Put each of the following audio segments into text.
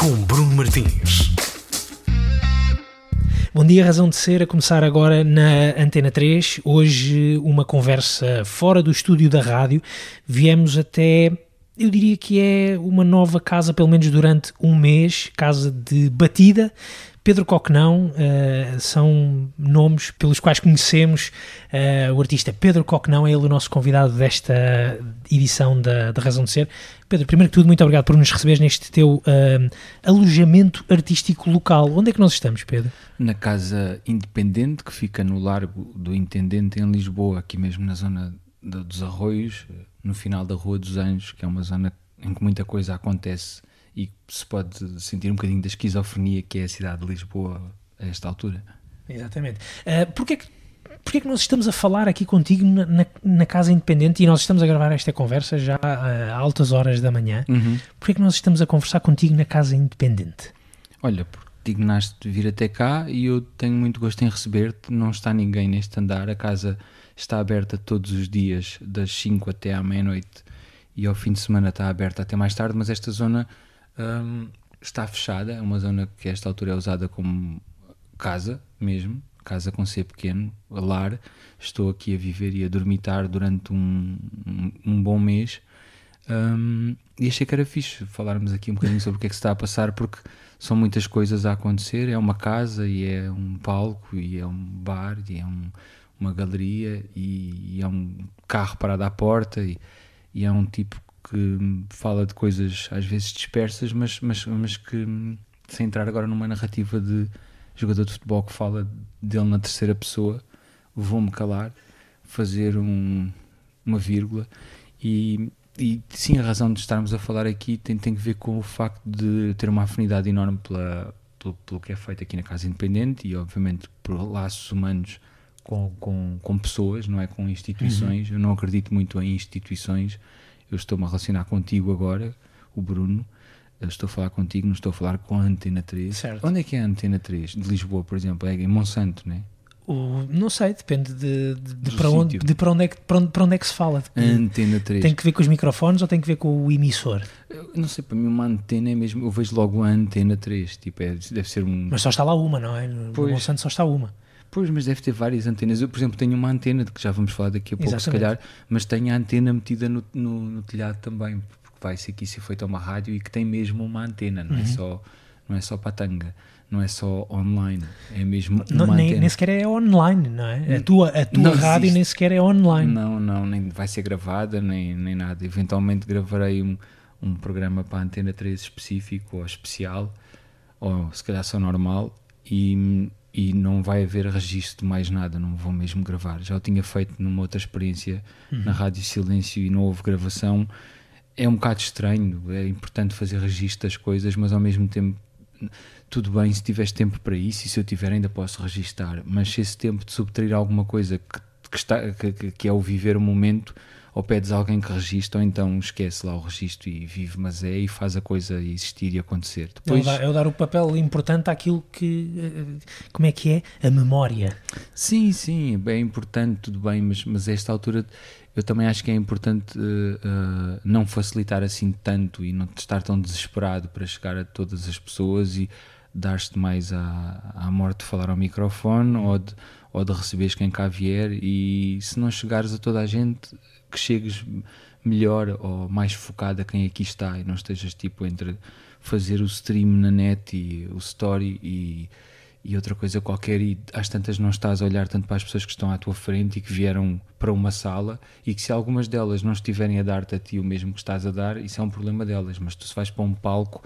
Com Bruno Martins. Bom dia, Razão de Ser, a começar agora na Antena 3. Hoje, uma conversa fora do estúdio da rádio. Viemos até, eu diria que é uma nova casa, pelo menos durante um mês, casa de batida. Pedro Coquenão uh, são nomes pelos quais conhecemos uh, o artista Pedro Coquenão, é ele o nosso convidado desta edição da, da Razão de Ser. Pedro, primeiro que tudo, muito obrigado por nos receberes neste teu uh, alojamento artístico local. Onde é que nós estamos, Pedro? Na Casa Independente, que fica no Largo do Intendente, em Lisboa, aqui mesmo na zona dos Arroios, no final da Rua dos Anjos, que é uma zona em que muita coisa acontece e se pode sentir um bocadinho da esquizofrenia que é a cidade de Lisboa a esta altura. Exatamente. Uh, Porquê que Porquê que nós estamos a falar aqui contigo na, na, na, Casa Independente e nós estamos a gravar esta conversa já a altas horas da manhã? Uhum. Porquê que nós estamos a conversar contigo na Casa Independente? Olha, porque dignaste vir até cá e eu tenho muito gosto em receber-te. Não está ninguém neste andar. A casa está aberta todos os dias, das 5 até à meia-noite, e ao fim de semana está aberta até mais tarde. Mas esta zona um, está fechada, é uma zona que a esta altura é usada como casa mesmo, casa com C pequeno, lar. Estou aqui a viver e a dormitar durante um, um, um bom mês. Um, e achei que era fixe falarmos aqui um bocadinho sobre o que é que se está a passar, porque são muitas coisas a acontecer. É uma casa, e é um palco, e é um bar, e é um, uma galeria, e, e, é um carro parado à porta, e, e é um tipo que fala de coisas às vezes dispersas, mas, mas, mas que, sem entrar agora numa narrativa de jogador de futebol que fala dele na terceira pessoa, vou-me calar, fazer um, uma vírgula e, e sim, a razão de estarmos a falar aqui tem, tem que ver com o facto de ter uma afinidade enorme pela, pelo, pelo que é feito aqui na Casa Independente e obviamente por laços humanos com, com, com pessoas, não é com instituições. Uhum. Eu não acredito muito em instituições eu estou-me a relacionar contigo agora, o Bruno, estou a falar contigo, não estou a falar com a Antena 3. Certo. Onde é que é a Antena 3? De Lisboa, por exemplo, é em Monsanto, não é? O, não sei, depende de, de, de para, onde, de para, onde é que, para, onde, para onde é que se fala. Antena 3. Tem que ver com os microfones ou tem que ver com o emissor? Eu não sei, para mim uma antena é mesmo, eu vejo logo a Antena 3, tipo, é, deve ser um... Mas só está lá uma, não é? No pois. Monsanto só está uma. Pois, mas deve ter várias antenas. Eu, por exemplo, tenho uma antena, de que já vamos falar daqui a pouco, Exatamente. se calhar, mas tenho a antena metida no, no, no, telhado também, porque vai ser aqui ser feita uma rádio e que tem mesmo uma antena, não, é uhum. é, só, não é só patanga, não é só online, é mesmo não, uma nem, antena. nem sequer é online, não é? A tua, a tua rádio existe. nem sequer é online. Não, não, nem vai ser gravada, nem, nem nada. Eventualmente gravarei um, um programa para a Antena 3 específico ou especial, ou se calhar só normal, e e não vai haver registro de mais nada, não vou mesmo gravar. Já o tinha feito numa outra experiência uhum. na Rádio Silêncio e não houve gravação. É um bocado estranho, é importante fazer registro das coisas, mas ao mesmo tempo, tudo bem se tiveres tempo para isso e se eu tiver ainda posso registar, mas se esse tempo de subtrair alguma coisa que, que está, que, que é o viver o momento, ou pedes alguém que registre, ou então esquece lá o registro e vive, mas é e faz a coisa existir e acontecer. Depois... É, o dar, o papel importante àquilo que. Eh, como é que é? A memória. Sim, sim, é importante, tudo bem, mas, mas a esta altura eu também acho que é importante uh, uh, não facilitar assim tanto e não estar tão desesperado para chegar a todas as pessoas e dar-te mais à, à morte de falar ao microfone ou de, ou de receberes quem cá vier e se não chegares a toda a gente que chegues melhor ou mais focado a quem aqui está e não estejas tipo entre fazer o stream na net e o story e, e outra coisa qualquer e às tantas não estás a olhar tanto para as pessoas que estão à tua frente e que vieram para uma sala e que se algumas delas não estiverem a dar-te a ti o mesmo que estás a dar, isso é um problema delas, mas tu se vais para um palco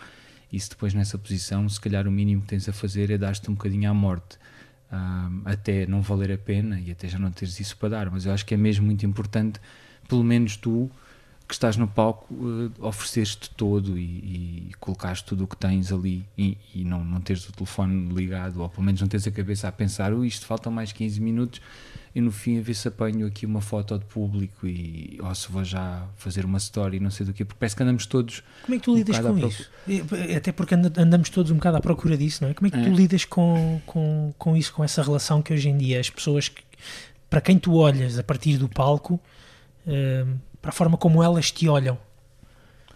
e se depois nessa posição, se calhar o mínimo que tens a fazer é dar-te um bocadinho à morte. Um, até não valer a pena e até já não teres isso para dar, mas eu acho que é mesmo muito importante pelo menos tu que estás no palco uh, ofereceste todo e, e colocaste tudo o que tens ali e, e, não, não teres o telefone ligado ou pelo menos não tens a cabeça a pensar oh, isto faltam mais 15 minutos e no fim a ver se apanho aqui uma foto de público e ou se vou já fazer uma story não sei do que porque parece que andamos todos como é que tu lidas com isso? até porque andamos todos um bocado à procura disso não é? como é que tu é. lidas com, com, com isso com essa relação que hoje em dia as pessoas que, para quem tu olhas a partir do palco uh, para a forma como elas te olham.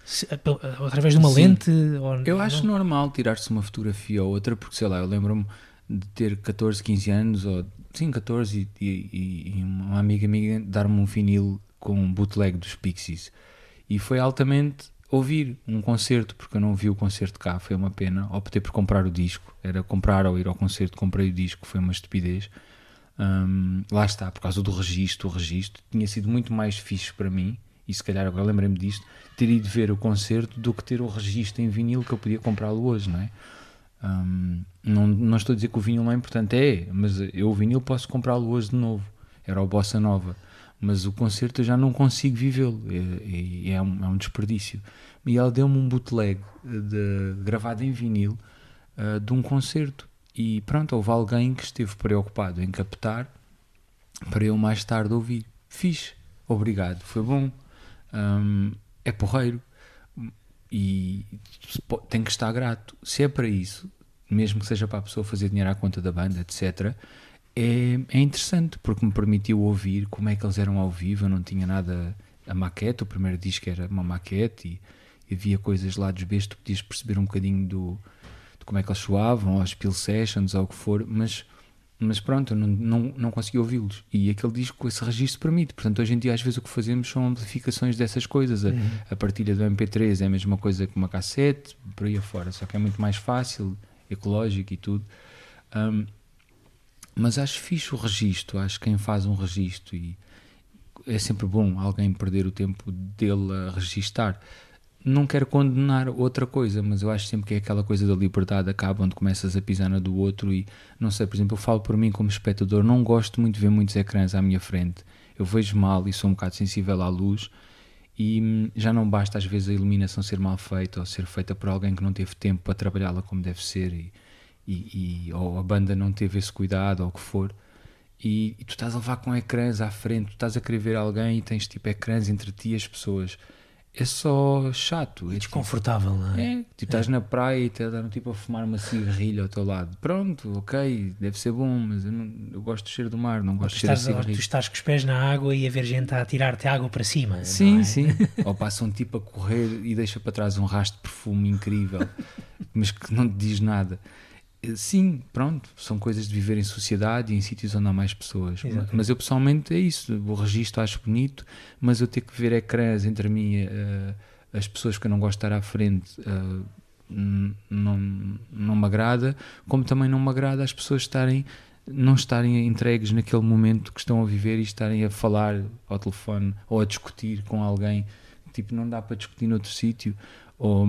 Se- pel- a- através de uma Sim. lente? Ou, Eu acho não? normal tirar-se uma fotografia ou outra, porque sei lá, eu lembro-me de ter 14, 15 anos, ou sim, 14, e, e- e uma amiga minha dar-me um vinil com um bootleg dos Pixies. E foi altamente ouvir um concerto, porque eu não vi o concerto cá, foi uma pena. Optei por comprar o disco, era comprar ou ir ao concerto, comprei o disco, foi uma estupidez. Hum, lá está, por causa do registro, o registro tinha sido muito mais fixe para mim, e se calhar agora lembrei-me disto, ter ido ver o concerto do que ter o registro em vinil que eu podia comprá-lo hoje, não é? Hum, não, não estou a dizer que o vinil não é importante, é, mas eu o vinil posso comprá-lo hoje de novo, era o Bossa Nova, mas o concerto eu já não consigo vivê-lo, é, é- é um, é um desperdício. E ela deu-me um bootleg de, gravado em vinil ah, de um concerto, e pronto, houve alguém que esteve preocupado em captar para eu mais tarde ouvir. Fiz, obrigado, foi bom. Hum, é porreiro e tem que estar grato. Se é para isso, mesmo que seja para a pessoa fazer dinheiro à conta da banda, etc., é, é interessante porque me permitiu ouvir como é que eles eram ao vivo. Eu não tinha nada. A maquete, o primeiro disco era uma maquete e, havia coisas lá dos bestos, tu podias perceber um bocadinho do, de como é que eles soavam, as Pill Sessions, ou o que for, mas, mas pronto, eu não, não, não consegui ouvi-los. E aquele disco, esse registro permite. Portanto, hoje em dia, às vezes, o que fazemos são amplificações dessas coisas. A, a partilha do MP3 é a mesma coisa que uma cassete, por aí afora, só que é muito mais fácil, ecológico e tudo. Hum, mas acho fixe o registro, acho que quem faz um registro e é sempre bom alguém perder o tempo dele a registar. Não quero condenar outra coisa, mas eu acho sempre que é aquela coisa da liberdade acaba onde começas a pisar na do outro e não sei, por exemplo, eu falo por mim como espectador, não gosto muito de ver muitos ecrãs à minha frente. Eu vejo mal e sou um bocado sensível à luz e hum, já não basta às vezes a iluminação ser mal feita ou ser feita por alguém que não teve tempo para trabalhá-la como deve ser e, e, e- ou a banda não teve esse cuidado ou o que for e, e tu estás a levar com ecrãs à frente, tu estás a querer ver alguém e tens tipo ecrãs entre ti e as pessoas. É só chato. É tipo, Desconfortável, não é? é, tipo, estás na praia e estás a, tipo, a fumar uma cigarrilha ao teu lado. Pronto, ok, deve ser bom, mas eu, não, eu gosto do cheiro do mar, não Tu gosto do cheiro de estás, ou tu estás com os pés na água e a ver gente a tirar-te água para cima. Sim, é? sim. Ou passa um tipo a correr e deixa para trás um rastro de perfume incrível, mas que não te diz nada. Sim, pronto, são coisas de viver em sociedade e em sítios onde há mais pessoas. Exatamente. Mas eu pessoalmente é isso, o registro acho bonito, mas eu ter que ver ecrãs entre mim e eh, as pessoas que eu não gosto de estar à frente n- não, não me agrada, como também não me agrada as pessoas estarem não estarem entregues naquele momento que estão a viver e estarem a falar ao telefone ou a discutir com alguém, tipo, não dá para discutir noutro sítio, ou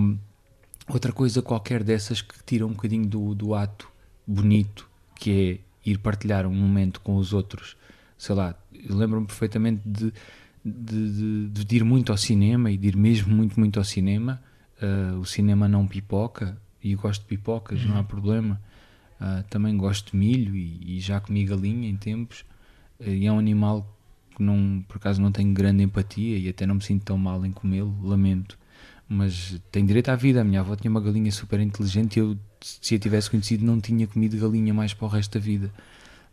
outra coisa qualquer dessas que tira um bocadinho do, do ato bonito, que é ir partilhar um momento com os outros. Sei lá, lembro-me perfeitamente de, de, de- de ir muito ao cinema e de ir mesmo muito, muito ao cinema. Ah, o cinema não pipoca e eu gosto de pipocas, não há problema. Ah, também gosto de milho e, e já comi galinha em tempos. Ah, e é um animal que não, por acaso não tenho grande empatia e até não me sinto tão mal em comê-lo, lamento. Mas tenho direito à vida. A minha avó tinha uma galinha super inteligente e eu, se a tivesse conhecido, não tinha comido galinha mais para o resto da vida.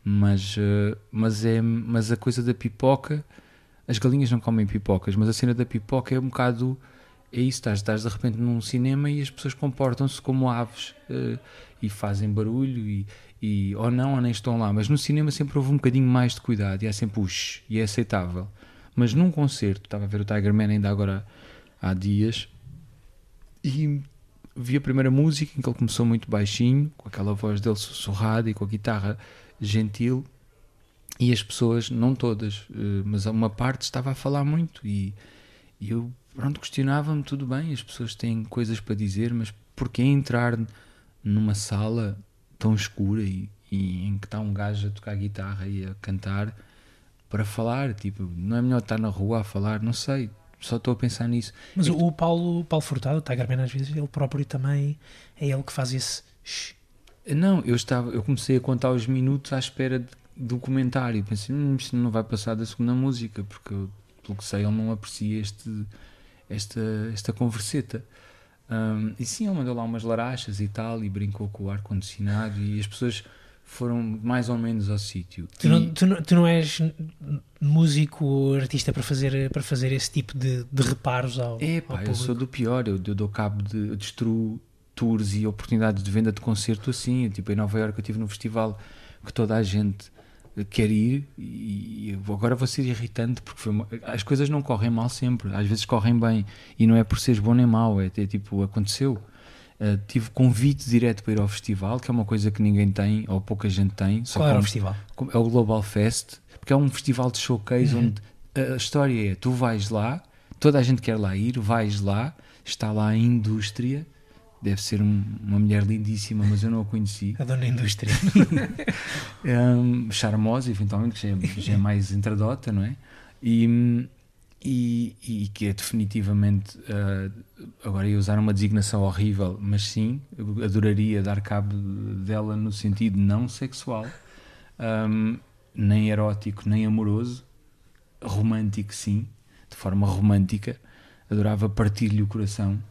Mas, ah, mas, é, mas a coisa da pipoca, as galinhas não comem pipocas, mas a cena da pipoca é um bocado. É isso, estás, estás de repente num cinema e as pessoas comportam-se como aves eh, e fazem barulho e, e ou não, ou nem estão lá. Mas no cinema sempre houve um bocadinho mais de cuidado e há sempre os e é aceitável. Mas num concerto, estava a ver o Tiger Man ainda agora há dias e vi a primeira música em que ele começou muito baixinho, com aquela voz dele sussurrada e com a guitarra gentil, e as pessoas, não todas, eh, mas uma parte estava a falar muito. E, e eu, pronto, questionava-me, tudo bem, as pessoas têm coisas para dizer, mas porquê entrar numa sala tão escura e, e em que está um gajo a tocar guitarra e a cantar para falar, tipo, não é melhor estar na rua a falar, não sei, só estou a pensar nisso. Mas É o, Paulo, Paulo Furtado, o Tiger Man, às vezes, ele próprio também é ele que faz esse. shh. Não, eu estava, eu comecei a contar os minutos à espera de- do comentário. Pensei, hum, isto não vai passar da segunda música, porque eu, pelo que sei ele não aprecia este, esta, esta converseta. Hum, e sim, ele mandou lá umas larachas e tal, e brincou com o ar-condicionado, e as pessoas foram mais ou menos ao sítio. Tu, E- não, tu, não, tu não és músico ou artista para fazer, para fazer esse tipo de, de reparos ao, É ao pá, eu público? sou do pior, eu, eu dou cabo de eu destruo tours e oportunidades de venda de concerto assim. Tipo, em Nova Iorque eu estive num festival que toda a gente eh, quer ir e eu agora vou ser irritante porque foi uma- as coisas não correm mal sempre, às vezes correm bem e não é por seres bom nem mau, é, é tipo, aconteceu. Eh, tive convite direto para ir ao festival, que é uma coisa que ninguém tem ou pouca gente tem. Só Qual era o festival? é o Global Fest, porque é um festival de showcase Uhum. onde a a história é: tu vais lá, toda a gente quer lá ir, vais lá, está lá a indústria, deve ser um- uma mulher lindíssima, mas eu não a conheci, A dona indústria. um, charmosa, eventualmente, que já é, já é mais entradota, não é? E, e, e que é definitivamente, uh, agora ia usar uma designação horrível, mas sim, adoraria dar cabo dela no sentido não sexual, um, nem erótico, nem amoroso, romântico, sim, de forma romântica, adorava partir-lhe o coração.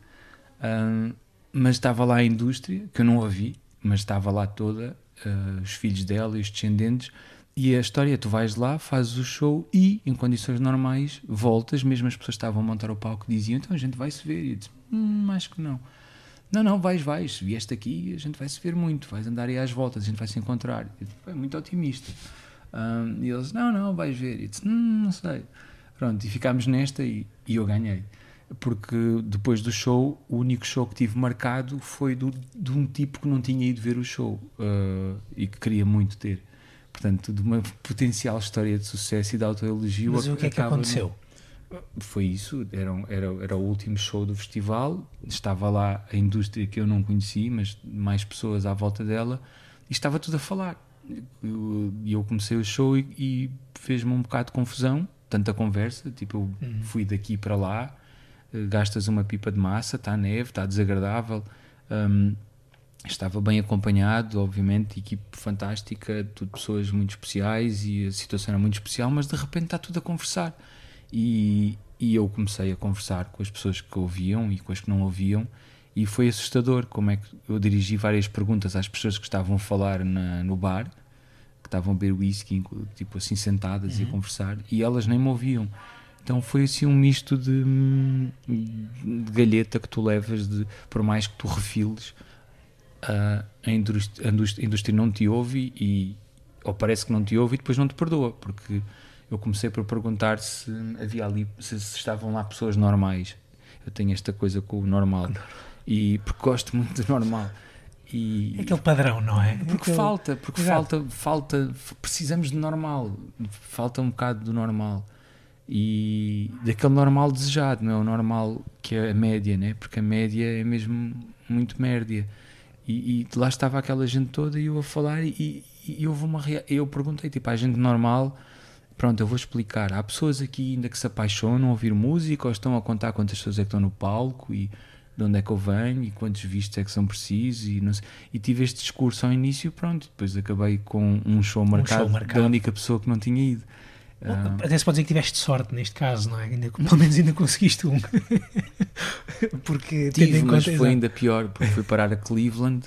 Um, mas estava lá a indústria, que eu não a vi, mas estava lá toda, uh, os filhos dela e os descendentes. E a história tu vais lá, fazes o show e, em condições normais, voltas. Mesmo as pessoas estavam a montar o palco diziam: então a gente vai se ver. E eu disse: hum, acho que não. Não, não, vais, vais. Se vieste aqui, a gente vai se ver muito. Vais andar aí às voltas, a gente vai se encontrar. Eu disse, é muito otimista. Um, e eles: não, não, vais ver. E eu disse: hum, não sei. Pronto, e ficámos nesta e, e eu ganhei porque depois do show, o único show que tive marcado foi do, de um tipo que não tinha ido ver o show uh, e que queria muito ter. Portanto, de uma potencial história de sucesso e de autoelogio. Mas o que é que aconteceu? no- Foi isso, era, um- era, era o último show do festival. Estava lá a indústria que eu não conheci, mas mais pessoas à volta dela, e estava tudo a falar. Eu- E eu, comecei o show e, e fez-me um bocado de confusão, tanta conversa. Tipo, eu Uhum. fui daqui para lá, eh, gastas uma pipa de massa, está neve, está desagradável. hum, estava bem acompanhado, obviamente, equipe fantástica, tudo pessoas muito especiais e a situação era muito especial, mas de repente está tudo a conversar. E, e eu comecei a conversar com as pessoas que ouviam e com as que não ouviam, e foi assustador como é que eu dirigi várias perguntas às pessoas que estavam a falar na- no bar, que estavam a beber whisky, tipo assim sentadas e a conversar, e elas nem me ouviam. Então foi assim um misto de, hum, de galheta que tu levas, de, por mais que tu refiles, a, indústria, a indústria- a indústria não te ouve e ou parece que não te ouve e depois não te perdoa, porque eu comecei por perguntar se havia ali, se, se estavam lá pessoas normais. Eu tenho esta coisa com o normal e porque gosto muito do normal. E, É aquele padrão, não é? porque Aquele- falta, porque Exato. falta, falta, precisamos de normal, falta um bocado do normal e daquele normal desejado, não é o normal que é a média, né? Porque a média é mesmo muito mérdia. E, e lá estava aquela gente toda e eu a falar e, e houve uma rea- eu perguntei tipo à gente normal, pronto, eu vou explicar. Há pessoas aqui ainda que se apaixonam a ouvir música ou estão a contar quantas pessoas é que estão no palco e de onde é que eu venho e quantos vistos é que são precisos e, não sei- e tive este discurso ao início pronto, depois acabei com um show marcado, marcado. da única pessoa que não tinha ido Ah, Até se pode dizer que tiveste sorte neste caso, não é? Ainda, pelo menos ainda conseguiste um. Porque tive, mas conta. foi ainda pior porque fui parar a Cleveland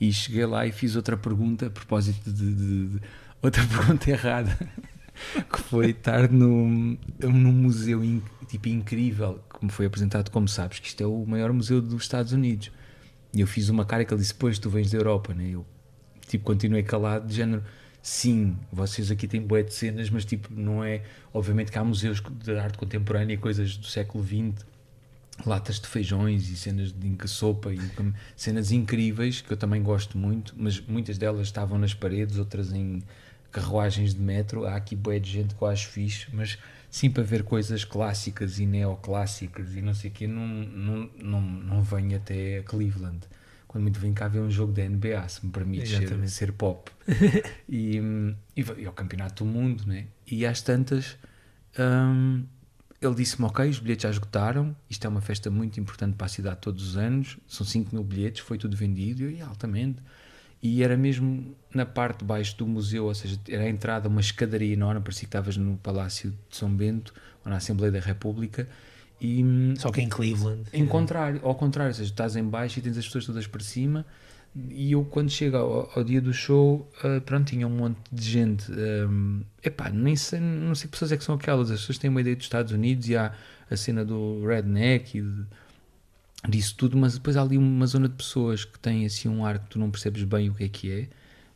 e cheguei lá e fiz outra pergunta a propósito de, de- de- outra pergunta errada que foi estar num, num museu in- tipo incrível que me foi apresentado como sabes que isto é o maior museu dos Estados Unidos e eu fiz uma cara que ele disse depois tu vens da Europa né? eu tipo continuei calado de género sim, vocês aqui têm bué de cenas mas tipo não é obviamente que há museus de arte contemporânea e coisas do século XX latas de feijões e cenas de sopa e cenas incríveis que eu também gosto muito, mas muitas delas estavam nas paredes, outras em carruagens de metro. Há aqui bué de gente que eu acho fixe, mas sim para ver coisas clássicas e neoclássicas e não sei o quê, não, não, não, não venho até Cleveland. Quando muito vem cá ver um jogo da NBA, se me permite ser, ser pop. e, e, e ao Campeonato do Mundo, né? E às tantas, hum, ele disse-me: Ok, os bilhetes já esgotaram. Isto é uma festa muito importante para a cidade todos os anos. São 5 mil bilhetes, foi tudo vendido. E altamente. E era mesmo na parte de baixo do museu, ou seja, era a entrada, uma escadaria enorme. Parecia que estavas no Palácio de São Bento ou na Assembleia da República. E Só que em Cleveland. em contrário, ao contrário, ou seja, estás em baixo e tens as pessoas todas para cima, E eu, quando chego ao, ao dia do show, uh, pronto, tinha um monte de gente. Um, epá, nem sei, não sei que pessoas é que são aquelas. As pessoas têm uma ideia dos Estados Unidos e há a cena do redneck e de, disso tudo, mas depois há ali uma zona de pessoas que têm assim um ar que tu não percebes bem o que é que é,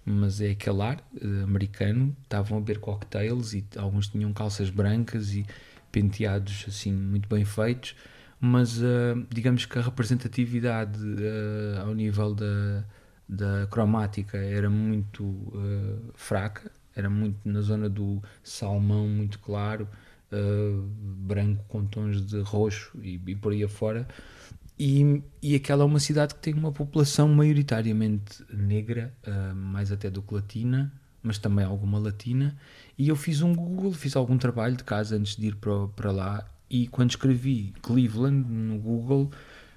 mas é aquele ar uh, americano. Estavam a beber cocktails e alguns tinham calças brancas e penteados assim muito bem feitos mas uh, digamos que a representatividade uh, ao nível da, da cromática era muito uh, fraca, era muito na zona do salmão muito claro, branco com tons de roxo e, e por aí afora. E, e aquela é uma cidade que tem uma população maioritariamente negra, mais até do que latina, mas também alguma latina. E eu fiz um Google, fiz algum trabalho de casa antes de ir para, para lá e quando escrevi Cleveland no Google,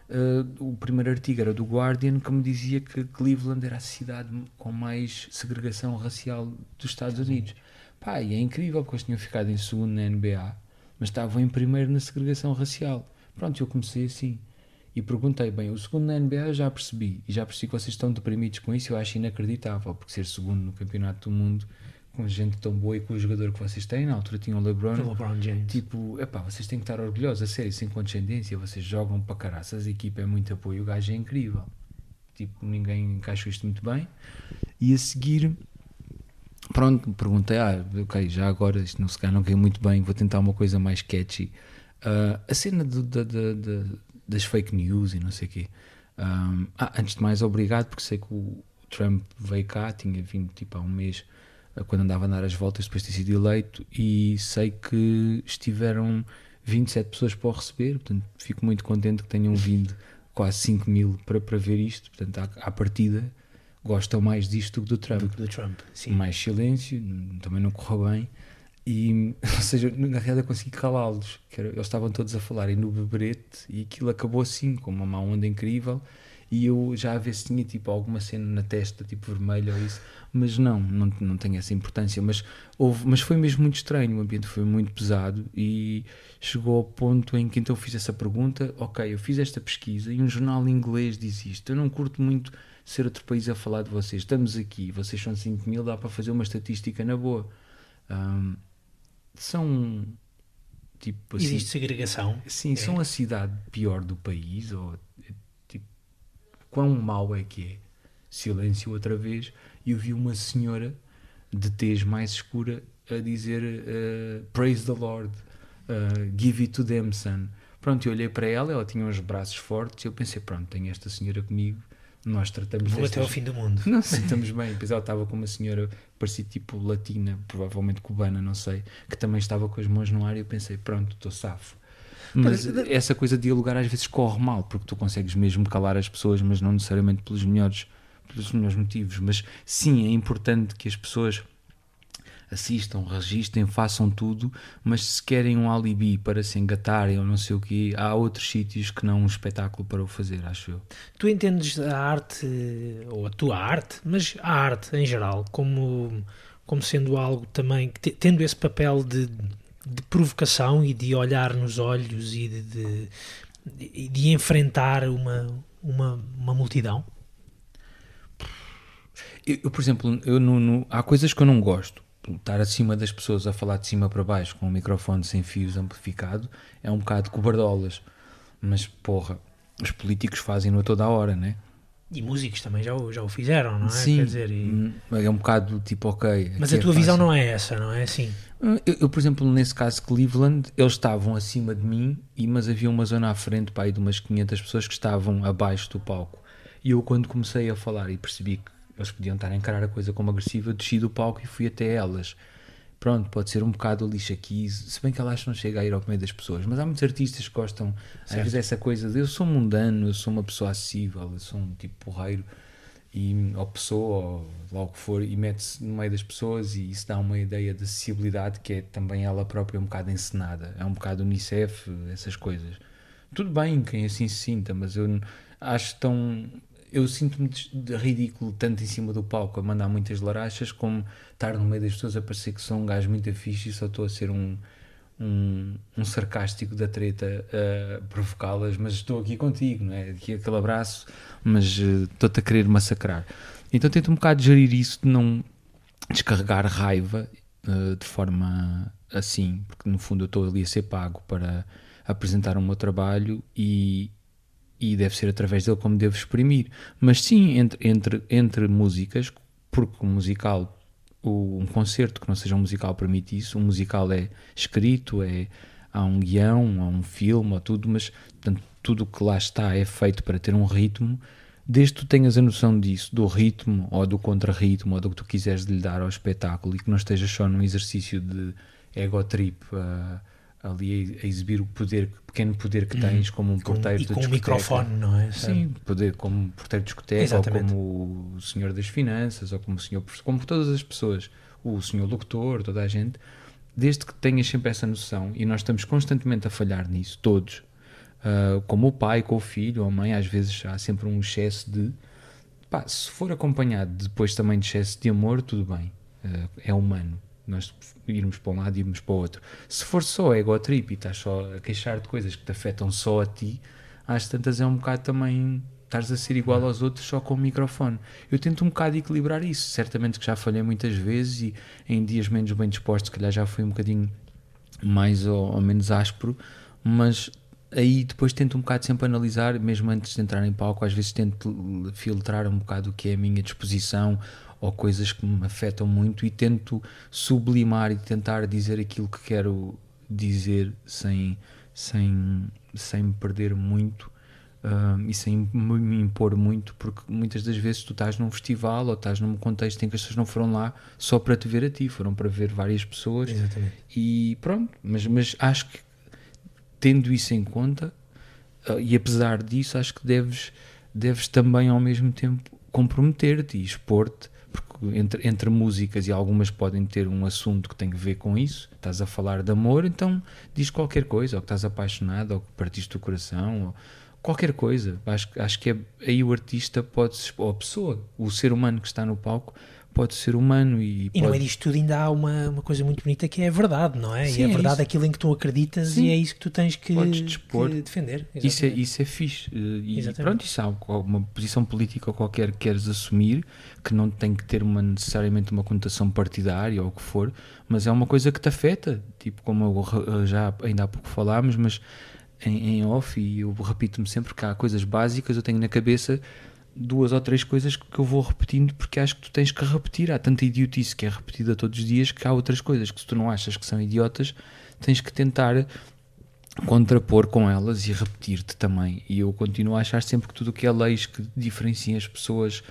uh, o primeiro artigo era do Guardian que me dizia que Cleveland era a cidade com mais segregação racial dos Estados Unidos. Pá, e é incrível porque eles tinham ficado em segundo na NBA, mas estavam em primeiro na segregação racial. Pronto, eu comecei assim. E perguntei, bem, o segundo na NBA eu já percebi, e já percebi que vocês estão deprimidos com isso, eu acho inacreditável, porque ser segundo no campeonato do mundo com gente tão boa e com o jogador que vocês têm, na altura tinham o LeBron, o LeBron James. tipo, epá, vocês têm que estar orgulhosos, a sério, sem condescendência, vocês jogam para caraças, a equipa é muito apoio, o gajo é incrível. Tipo, ninguém encaixou isto muito bem. E a seguir, pronto, perguntei, ah, ok, já agora isto não se calhar não caiu muito bem, vou tentar uma coisa mais catchy. Uh, a cena do, da, da, da, das fake news e não sei o quê. Um, ah, antes de mais, obrigado, porque sei que o Trump veio cá, tinha vindo tipo há um mês quando andava a dar as voltas depois de ter sido eleito e sei que estiveram 27 pessoas para o receber, portanto fico muito contente que tenham vindo quase 5 mil para, para ver isto, portanto à, à partida gostam mais disto do que do Trump. Do, do Trump mais silêncio, também não correu bem e, ou seja, na realidade eu consegui calá-los, eles estavam todos a falarem no beberete e aquilo acabou assim, com uma má onda incrível e eu já a ver se tinha tipo alguma cena na testa, tipo vermelho ou isso, mas não, não, não tem essa importância. Mas, houve, mas foi mesmo muito estranho, o ambiente foi muito pesado e chegou ao ponto em que então fiz essa pergunta: ok, eu fiz esta pesquisa e um jornal inglês diz isto, eu não curto muito ser outro país a falar de vocês, estamos aqui, vocês são 5 mil, dá para fazer uma estatística na boa. Um, são tipo assim, existe segregação sim é. são a cidade pior do país ou quão mau é que é. Silêncio outra vez, e eu vi uma senhora de tez mais escura a dizer uh, Praise the Lord, uh, give it to them, son. Pronto, eu olhei para ela, ela tinha uns braços fortes, e eu pensei, pronto, tenho esta senhora comigo, nós tratamos Vou destas... até ao fim do mundo. Não, estamos bem. Depois ela estava com uma senhora, parecia tipo latina, provavelmente cubana, não sei, que também estava com as mãos no ar, e eu pensei, pronto, estou safo. Mas essa coisa de dialogar às vezes corre mal, porque tu consegues mesmo calar as pessoas, mas não necessariamente pelos melhores, pelos melhores motivos. Mas sim, é importante que as pessoas assistam, registrem, façam tudo, mas se querem um alibi para se engatarem ou não sei o quê, há outros sítios que não um espetáculo para o fazer, acho eu. Tu entendes a arte, ou a tua arte, mas a arte em geral, como, como sendo algo também, tendo esse papel de de provocação e de olhar nos olhos e de, de, de enfrentar uma, uma, uma multidão? Eu, eu, por exemplo, eu no, no, há coisas que eu não gosto. Estar acima das pessoas a falar de cima para baixo com um microfone sem fios amplificado é um bocado cobardolas. Mas porra, os políticos fazem-no a toda a hora, né? E músicos também já o, já o fizeram, não é? Sim, Quer dizer, e... Hum, é um bocado tipo, ok. Mas a tua é visão não é essa, não é assim? Hum, eu, eu, por exemplo, nesse caso Cleveland, eles estavam acima de mim, e, mas havia uma zona à frente para aí de umas 500 pessoas que estavam abaixo do palco. E eu, quando comecei a falar e percebi que eles podiam estar a encarar a coisa como agressiva, desci do palco e fui até elas pronto, pode ser um bocado lixa aqui, se bem que ela acho que não chega a ir ao meio das pessoas, mas há muitos artistas que gostam, certo. às vezes, essa coisa de eu sou mundano, eu sou uma pessoa acessível, eu sou um tipo porreiro, e, ou pessoa, ou lá o que for, e mete-se no meio das pessoas e isso dá uma ideia de acessibilidade que é também ela própria um bocado encenada, é um bocado Unicef, essas coisas. Tudo bem quem assim se sinta, mas eu acho tão eu sinto-me ridículo tanto em cima do palco a mandar muitas larachas como estar no meio das pessoas a parecer que sou um gajo muito fixe e só estou a ser um, um, um sarcástico da treta a provocá-las, mas estou aqui contigo, não é? Aqui aquele abraço, mas uh, estou-te a querer massacrar. Então tento um bocado gerir isso de não descarregar raiva uh, de forma assim, porque no fundo eu estou ali a ser pago para apresentar o meu trabalho e, e deve ser através dele como devo exprimir. Mas sim, entre, entre, entre músicas, porque o musical, o, um concerto que não seja um musical permite isso, um musical é escrito, é, há um guião, há um filme, há tudo, mas portanto, tudo que lá está é feito para ter um ritmo, desde que tu tenhas a noção disso, do ritmo ou do contra-ritmo ou do que tu quiseres lhe dar ao espetáculo e que não esteja só num exercício de ego trip uh, ali a, exibir o poder, pequeno poder que tens uhum. como um porteiro e com, de discoteca. com um microfone, não é? Sim, poder como porteiro de discoteca Exatamente. ou como o senhor das finanças ou como o senhor, como todas as pessoas, o senhor locutor, toda a gente, desde que tenhas sempre essa noção e nós estamos constantemente a falhar nisso, todos, uh, como o pai com o filho ou a mãe, às vezes há sempre um excesso de pá, se for acompanhado depois também de excesso de amor, tudo bem, uh, é humano nós irmos para um lado e irmos para o outro. Se for só ego trip e estás só a queixar de coisas que te afetam só a ti, às tantas é um bocado também estás a ser igual aos outros só com o microfone. Eu tento um bocado equilibrar isso. Certamente que já falhei muitas vezes e em dias menos bem dispostos, se calhar já fui um bocadinho mais ou, ou menos áspero, mas aí depois tento um bocado sempre analisar, mesmo antes de entrar em palco, às vezes tento filtrar um bocado o que é a minha disposição ou coisas que me afetam muito e tento sublimar e tentar dizer aquilo que quero dizer sem, sem, sem me perder muito uh, e sem me impor muito, porque muitas das vezes tu estás num festival ou estás num contexto em que as pessoas não foram lá só para te ver a ti, foram para ver várias pessoas Exatamente. e pronto, mas, mas acho que tendo isso em conta uh, e apesar disso, acho que deves, deves também ao mesmo tempo comprometer-te e expor-te entre, entre músicas e algumas podem ter um assunto que tem a ver com isso, estás a falar de amor, então diz qualquer coisa, ou que estás apaixonado, ou que partiste o coração, ou qualquer coisa. Acho, acho que é, aí o artista pode, ou a pessoa, o ser humano que está no palco, pode ser humano e, e pode... no meio disto tudo ainda há uma, uma coisa muito bonita que é a verdade, não é? Sim, e a é verdade é, é aquilo em que tu acreditas Sim. e é isso que tu tens que, que defender. Isso é, isso é fixe. Eh, e Exatamente. pronto, isso há uma posição política qualquer que queres assumir, que não tem que ter uma, necessariamente uma conotação partidária ou o que for, mas é uma coisa que te afeta, tipo como eu já ainda há pouco falámos, mas em, em off, e eu repito-me sempre que há coisas básicas, eu tenho na cabeça duas ou três coisas que eu vou repetindo porque acho que tu tens que repetir. Há tanta idiotice que é repetida todos os dias que há outras coisas que se tu não achas que são idiotas, tens que tentar contrapor com elas e repetir-te também. E eu continuo a achar sempre que tudo o que é leis que diferenciem as pessoas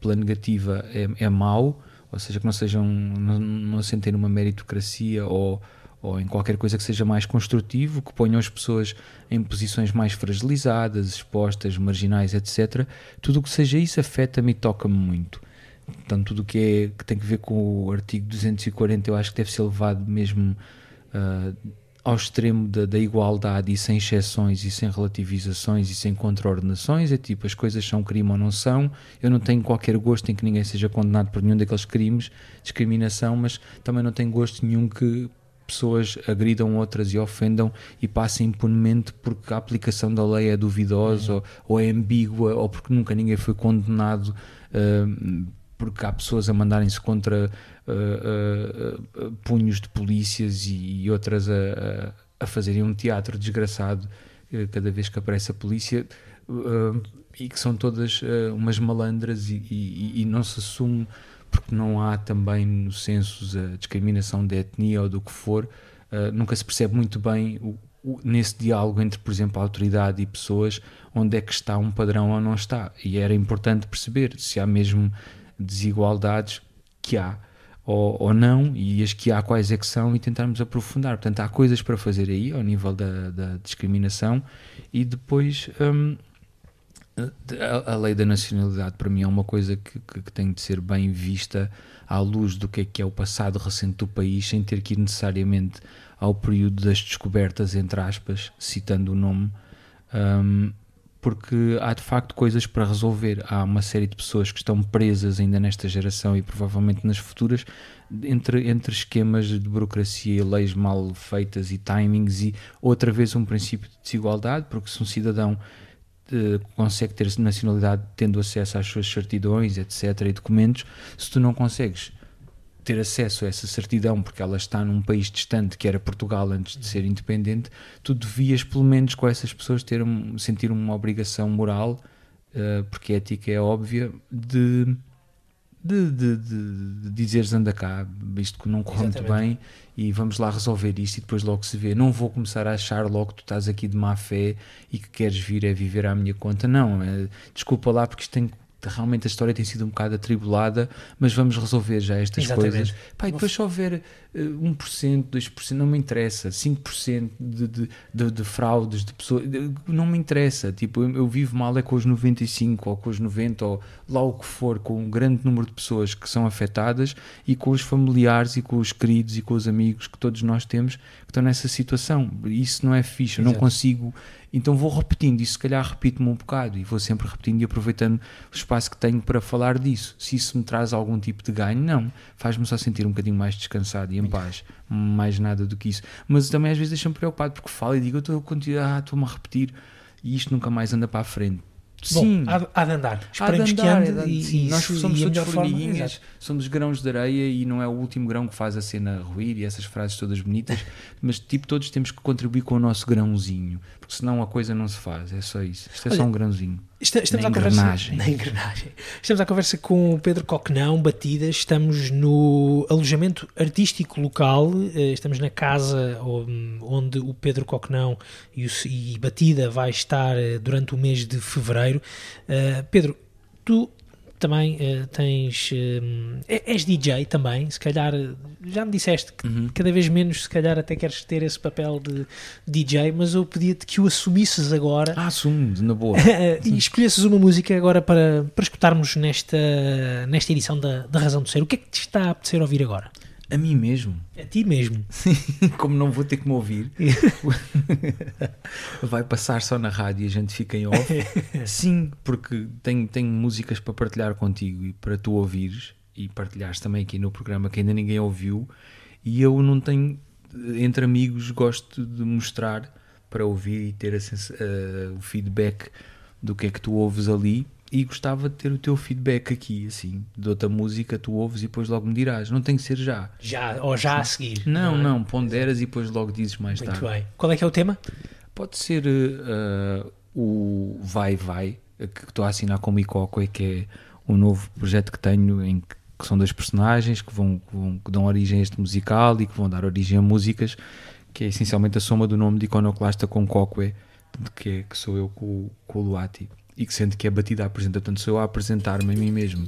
pela negativa é, é mau, ou seja, que não sejam, não, não sentem uma meritocracia ou ou em qualquer coisa que seja mais construtivo, que ponham as pessoas em posições mais fragilizadas, expostas, marginais, etc. Tudo o que seja isso afeta-me e toca-me muito. Portanto, tudo o que, é, que tem a ver com o artigo 240 eu acho que deve ser levado mesmo uh, ao extremo da, da, igualdade e sem exceções e sem relativizações e sem contraordenações. É tipo, as coisas são crime ou não são. Eu não tenho qualquer gosto em que ninguém seja condenado por nenhum daqueles crimes, discriminação, mas também não tenho gosto nenhum que pessoas agridam outras e ofendam e passem impunemente porque a aplicação da lei é duvidosa uhum. ou, ou, é ambígua ou porque nunca ninguém foi condenado uh, porque há pessoas a mandarem-se contra uh, uh, punhos de polícias e, e outras a, a, fazerem um teatro desgraçado cada vez que aparece a polícia e que são todas umas malandras e, e, e não se assume porque não há também no censos a discriminação de etnia ou do que for, uh, nunca se percebe muito bem o, o, nesse diálogo entre, por exemplo, a autoridade e pessoas, onde é que está um padrão ou não está. E era importante perceber se há mesmo desigualdades que há ou, ou não, e as que há quais é que são, e tentarmos aprofundar. Portanto, há coisas para fazer aí ao nível da, da discriminação e depois. Um, a, a, lei da nacionalidade para mim é uma coisa que, que, que, tem de ser bem vista à luz do que é que é o passado recente do país, sem ter que ir necessariamente ao período das descobertas, entre aspas, citando o nome, um, porque há de facto coisas para resolver. Há uma série de pessoas que estão presas ainda nesta geração e provavelmente nas futuras, entre, entre esquemas de burocracia, leis mal feitas e timings, e outra vez um princípio de desigualdade, porque se um cidadão eh, consegue ter nacionalidade tendo acesso às suas certidões, etc., e documentos, se tu não consegues ter acesso a essa certidão porque ela está num país distante que era Portugal antes de ser independente, tu devias pelo menos com essas pessoas ter um, sentir uma obrigação moral, uh, porque a ética é óbvia, de, de, de, de, de dizeres anda cá, isto que não corre muito bem e vamos lá resolver isto e depois logo se vê. Não vou começar a achar logo que tu estás aqui de má fé e que queres vir a viver à minha conta. Não, é, desculpa lá porque isto tem realmente a história tem sido um bocado atribulada, mas vamos resolver já estas Exatamente. coisas. Pá, e depois se houver uh, 1%, 2%, não me interessa, 5% de, de, de, de fraudes de pessoas, não me interessa. Tipo, eu, eu, vivo mal é com os 95 ou com os 90 ou lá o que for, com um grande número de pessoas que são afetadas e com os familiares e com os queridos e com os amigos que todos nós temos que estão nessa situação. Isso não é fixe, eu não consigo então vou repetindo e se calhar repito-me um bocado e vou sempre repetindo e aproveitando o espaço que tenho para falar disso. Se isso me traz algum tipo de ganho, não. Faz-me só sentir um bocadinho mais descansado e em paz. Mais nada do que isso. Mas também às vezes deixa-me preocupado porque falo e digo, eu estou a estou-me a repetir e isto nunca mais anda para a frente. Sim. Bom, há, há de andar. Esperemos que ande. E, sim, nós somos todos formiguinhas, somos grãos de areia e não é o último grão que faz a cena ruir e essas frases todas bonitas, mas tipo, todos temos que contribuir com o nosso grãozinho, porque senão a coisa não se faz, é só isso. Isto é Olha, só um grãozinho. Estamos na, engrenagem. Conversa, na engrenagem. Estamos à conversa com o Pedro Coquenão, Batida. Estamos no alojamento artístico local. Eh, estamos na casa onde o Pedro Coquenão e, e Batida vai estar eh, durante o mês de fevereiro. Uh, Pedro, tu também uh, tens. Uh, és DJ também, se calhar. Já me disseste que uhum. cada vez menos, se calhar, até queres ter esse papel de DJ, mas eu pedia-te que o assumisses agora. Ah, assumo, na boa. e escolhesses uma música agora para, para escutarmos nesta, nesta edição da, da Razão do Ser. O que é que te está a apetecer ouvir agora? A mim mesmo. A ti mesmo. Sim, como não vou ter que me ouvir, vai passar só na rádio e a gente fica em off. Sim, porque tenho, tenho músicas para partilhar contigo e para tu ouvires e partilhares também aqui no programa que ainda ninguém ouviu. E eu não tenho, entre amigos, gosto de mostrar para ouvir e ter a, uh, o feedback do que é que tu ouves ali e gostava de ter o teu feedback aqui, assim, de outra música, tu ouves e depois logo me dirás. Não tem que ser já. Já, ou já a seguir. Não, não, é? não ponderas e depois logo dizes mais Muito tarde. Muito bem. Qual é que é o tema? Pode ser uh, o Vai Vai, que estou a assinar com o Micoco, que é o novo projeto que tenho, em que, que são dois personagens que, vão, que, vão, que dão origem a este musical e que vão dar origem a músicas, que é essencialmente a soma do nome de Iconoclasta com Coque, que, é, que sou eu com, com o Luati e que sente que é batida a apresentar, portanto sou eu a apresentar-me a mim mesmo.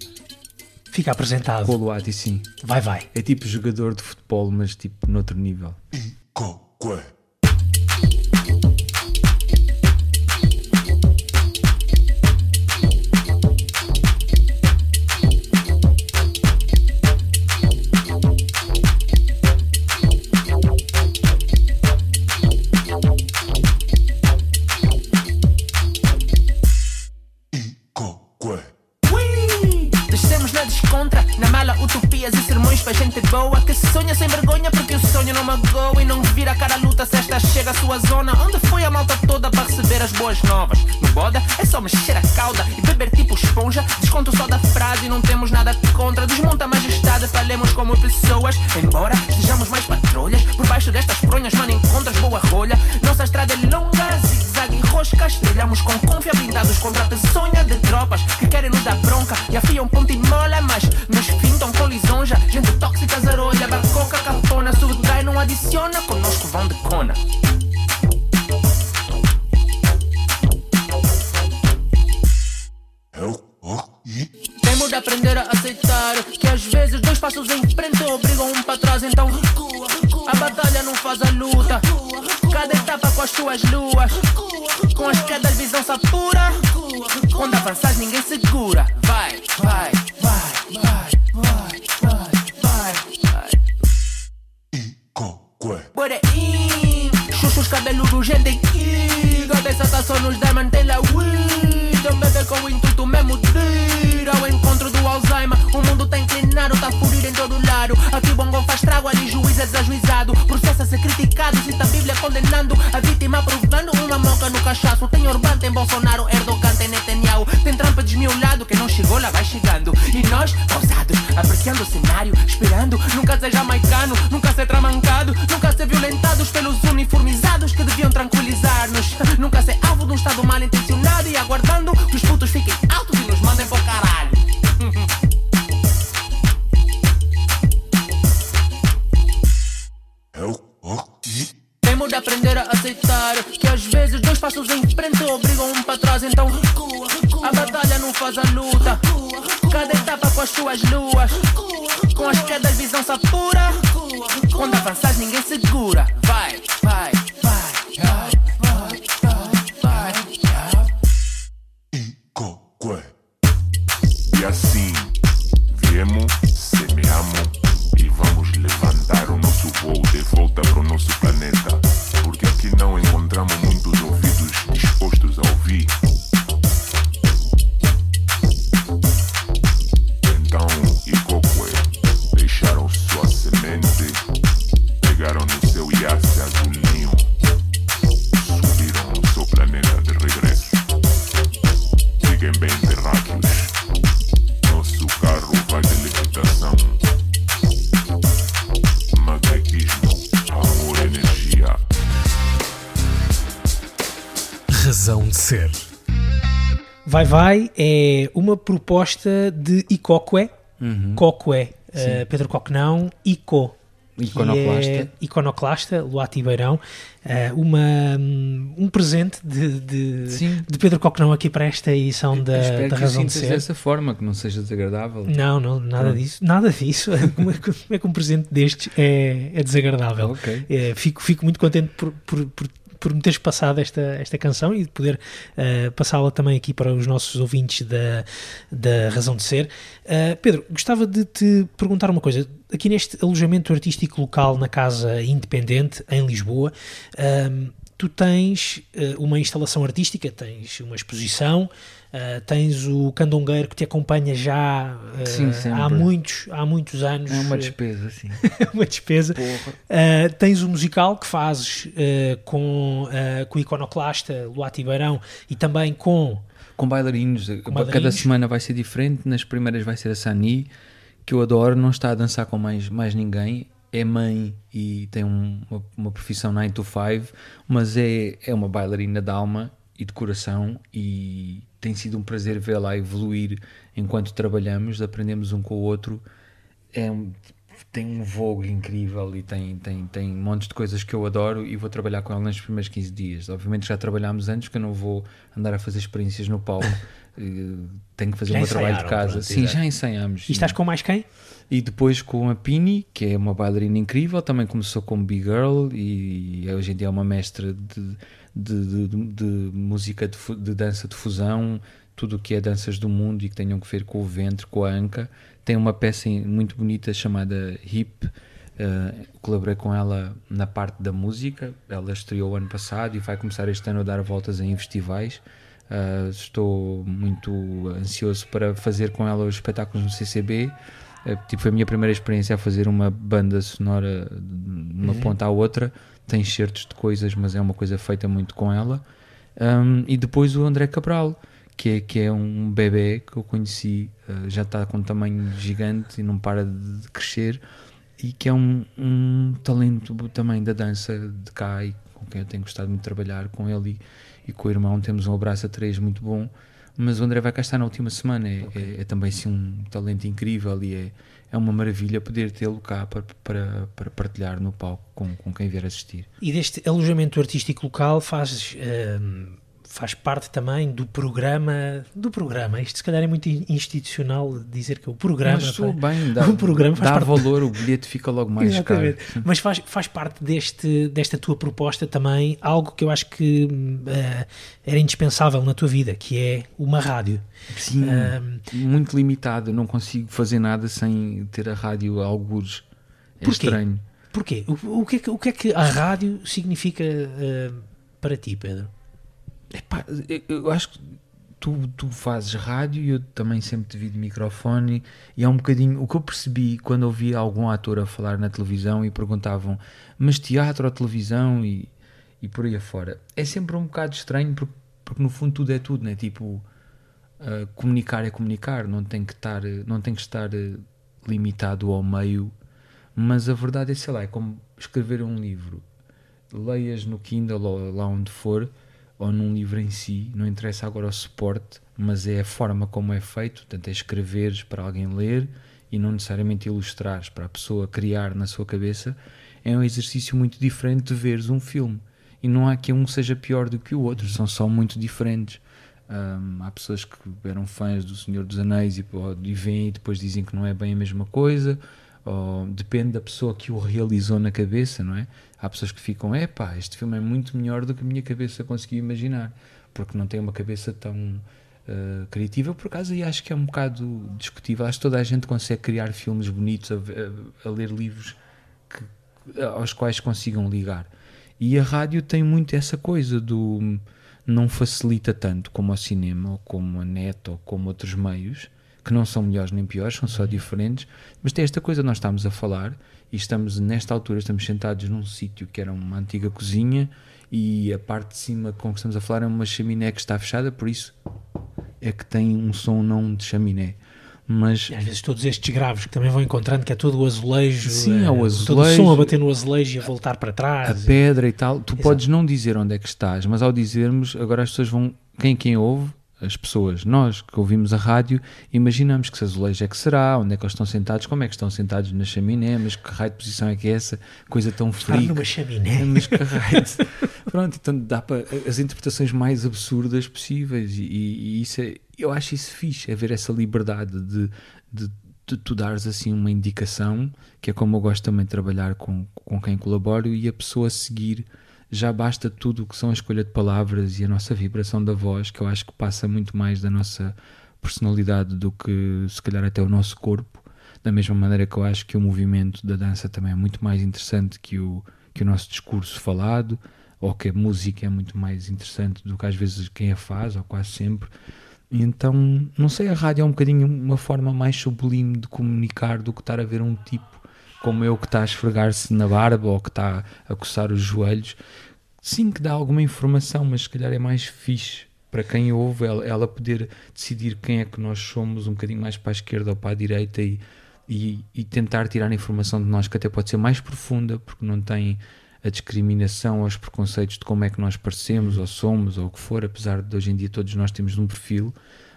Fica apresentado. Luati, sim. Vai, vai. É tipo jogador de futebol, mas tipo noutro nível. tua zona. Onde foi a malta toda para receber as boas novas? No boda é só mexer a cauda e beber tipo esponja. Desconto só da frase e não temos nada contra. Desmonta a majestade, falemos como pessoas. Em obrigam um pra trás, então recua. A batalha não faz a luta. Cada etapa com as suas luas. Com as quedas, visão sapura. Quando avanças, ninguém segura. Vai, vai, vai, vai, vai, vai, vai. vai. Boreim, chuchos cabeludos, gente. Cabeça tá só nos diamante, la Wii. Aqui bongo faz trago, ali juiz é desajuizado. Processo ser criticado, cita a Bíblia condenando. A vítima provando uma moca no cachaço. Tem Orbán, tem Bolsonaro, Erdogan, tem Netanyahu. Tem Trump desmiolado, que não chegou lá vai chegando. E nós, pausados, apreciando o cenário Esperando, nunca ser jamaicano Nunca Razão de ser. Vai Vai é uma proposta de Icocue, Cocue, eh, Pedro Coquenão, Ico. Iconoclasta. É iconoclasta, Luati Beirão, eh, uma, um presente de, de, de Pedro Coquenão aqui para esta edição da, Espero da que Razão de sintas Ser. dessa forma, que não seja desagradável. Não, não, nada disso. Nada disso. como, é que, como é que um presente destes é, é desagradável? Ok. É, fico, fico muito contente por, por, por, por me teres passado esta, esta canção e de poder eh, passá-la também aqui para os nossos ouvintes da, da Razão de Ser. Eh, Pedro, gostava de te perguntar uma coisa. Aqui neste alojamento artístico local na Casa Independente, em Lisboa, ahm, tu tens eh, uma instalação artística, tens uma exposição, eh, tens o candongueiro que te acompanha já eh, Sim, há, muitos, há muitos anos. É uma eh, despesa, sim. uma despesa. Uh, tens o musical que fazes uh, com, uh, com o iconoclasta Luati Beirão e também com. Com bailarinos, cada bailarinos. semana vai ser diferente. Nas primeiras vai ser a Sani, que eu adoro, não está a dançar com mais, mais ninguém. É mãe e tem um- uma, uma profissão 9 to 5, mas é, é uma bailarina de alma e de coração e tem sido um prazer vê-la evoluir enquanto trabalhamos, aprendemos um com o outro. É um- tem um vogue incrível e tem, tem, tem montes de coisas que eu adoro e vou trabalhar com ela nos primeiros 15 dias. Obviamente já trabalhámos antes, que eu não vou andar a fazer experiências no palco. Eh, Tenho que fazer Já o meu trabalho de casa. pronto, Sim, já ensaiámos. E estás com mais quem? E depois com a Pini, que é uma bailarina incrível, também começou como Big Girl e hoje em dia é uma mestra de, de, de- de música de, de dança de fusão, tudo o que é danças do mundo e que tenham que ver com o ventre, com a anca. Tem uma peça muito bonita chamada Hip. eh, colaborei com ela na parte da música. Ela estreou ano passado e vai começar este ano a dar voltas em festivais. Uh, estou muito ansioso para fazer com ela os espetáculos no CCB. Uh, tipo, foi a minha primeira experiência a fazer uma banda sonora de uma ponta à outra. Tem certos de coisas, mas é uma coisa feita muito com ela. Um, e depois o André Cabral, que é, que é um bebê que eu conheci, uh, já está com um tamanho gigante e não para de crescer. E que é um, um talento também da dança de cá e com quem eu tenho gostado muito de trabalhar com ele e, e com o irmão. Temos um abraço a três muito bom. Mas o André vai cá estar na última semana. É, é- é também sim, um talento incrível e é, é uma maravilha poder tê-lo cá para, para, para partilhar no palco com, com quem vier assistir. E deste alojamento artístico local fazes. ahm, faz parte também do programa do programa, isto se calhar é muito institucional dizer que é o programa Mas estou bem, dá, o programa faz dá parte valor, o bilhete fica logo mais caro. Exatamente. Mas faz, faz parte deste, desta tua proposta também algo que eu acho que eh, era indispensável na tua vida, que é uma rádio. Sim, Ahm, muito limitado. Não consigo fazer nada sem ter a rádio a algures. É Porquê? estranho. Porquê? O, o que é que, o que é que a rádio significa eh, para ti, Pedro? Epá, eu- acho que tu, tu fazes rádio e eu também sempre te vi de microfone e é um bocadinho o que eu percebi quando ouvi algum ator a falar na televisão e perguntavam mas teatro ou televisão? E, e por aí afora. É sempre um bocado estranho porque, porque no fundo tudo é tudo, né? tipo uh, comunicar é comunicar não tem que estar, não tem que estar uh, limitado ao meio. Mas a verdade é, sei lá, é como escrever um livro. Leias no Kindle ou lá onde for ou num livro em si, não interessa agora o suporte, mas é a forma como é feito, portanto é escreveres para alguém ler e não necessariamente ilustrares para a pessoa criar na sua cabeça, é um exercício muito diferente de veres um filme. E não há que um seja pior do que o outro, são só muito diferentes. Hum, há pessoas que eram fãs do Senhor dos Anéis e, e veem e depois dizem que não é bem a mesma coisa, ou depende da pessoa que o realizou na cabeça, não é? Há pessoas que ficam, epá, este filme é muito melhor do que a minha cabeça conseguia imaginar, porque não tem uma cabeça tão uh, criativa, por acaso, e acho que é um bocado discutível. Acho que toda a gente consegue criar filmes bonitos, a, a, a ler livros que, aos quais consigam ligar. E a rádio tem muito essa coisa do não facilita tanto como o cinema, ou como a net, ou como outros meios, que não são melhores nem piores, são só diferentes, mas tem esta coisa, nós estamos a falar e estamos nesta altura, estamos sentados num sítio que era uma antiga cozinha e a parte de cima com que estamos a falar é uma chaminé que está fechada, por isso é que tem um som não de chaminé. Mas E às vezes todos estes graves que também vão encontrando que é todo o azulejo, Sim, eh, é o todo o azulejo. som a bater no azulejo e a voltar para a trás. pedra e tal, tu Exato. podes não dizer onde é que estás, mas ao dizermos, agora as pessoas vão, quem quem ouve, as pessoas, nós que ouvimos a rádio, imaginamos que se azulejo é que será, onde é que eles estão sentados, como é que estão sentados na chaminé, mas que raio de posição é que é essa, coisa tão Estar fria. numa chaminé. Mas que raio de- Pronto, então dá para as interpretações mais absurdas possíveis e, e- e isso é, eu acho isso fixe, é ver essa liberdade de, de, de tu dares assim uma indicação, que é como eu gosto também de trabalhar com, com quem colaboro e a pessoa seguir já basta tudo o que são a escolha de palavras e a nossa vibração da voz, que eu acho que passa muito mais da nossa personalidade do que se calhar até o nosso corpo. Da mesma maneira que eu acho que o movimento da dança também é muito mais interessante que o, que o nosso discurso falado, ou que a música é muito mais interessante do que às vezes quem a faz, ou quase sempre. Então, não sei, a rádio é um bocadinho uma forma mais sublime de comunicar do que estar a ver um tipo como eu que está a esfregar-se na barba ou que está a coçar os joelhos. Sim, que dá alguma informação, mas se calhar é mais fixe para quem ouve ela, ela poder decidir quem é que nós somos, um bocadinho mais para a esquerda ou para a direita e, e, e tentar tirar informação de nós que até pode ser mais profunda, porque não tem a discriminação ou os preconceitos de como é que nós parecemos ou somos ou o que for, apesar de hoje em dia todos nós temos um perfil,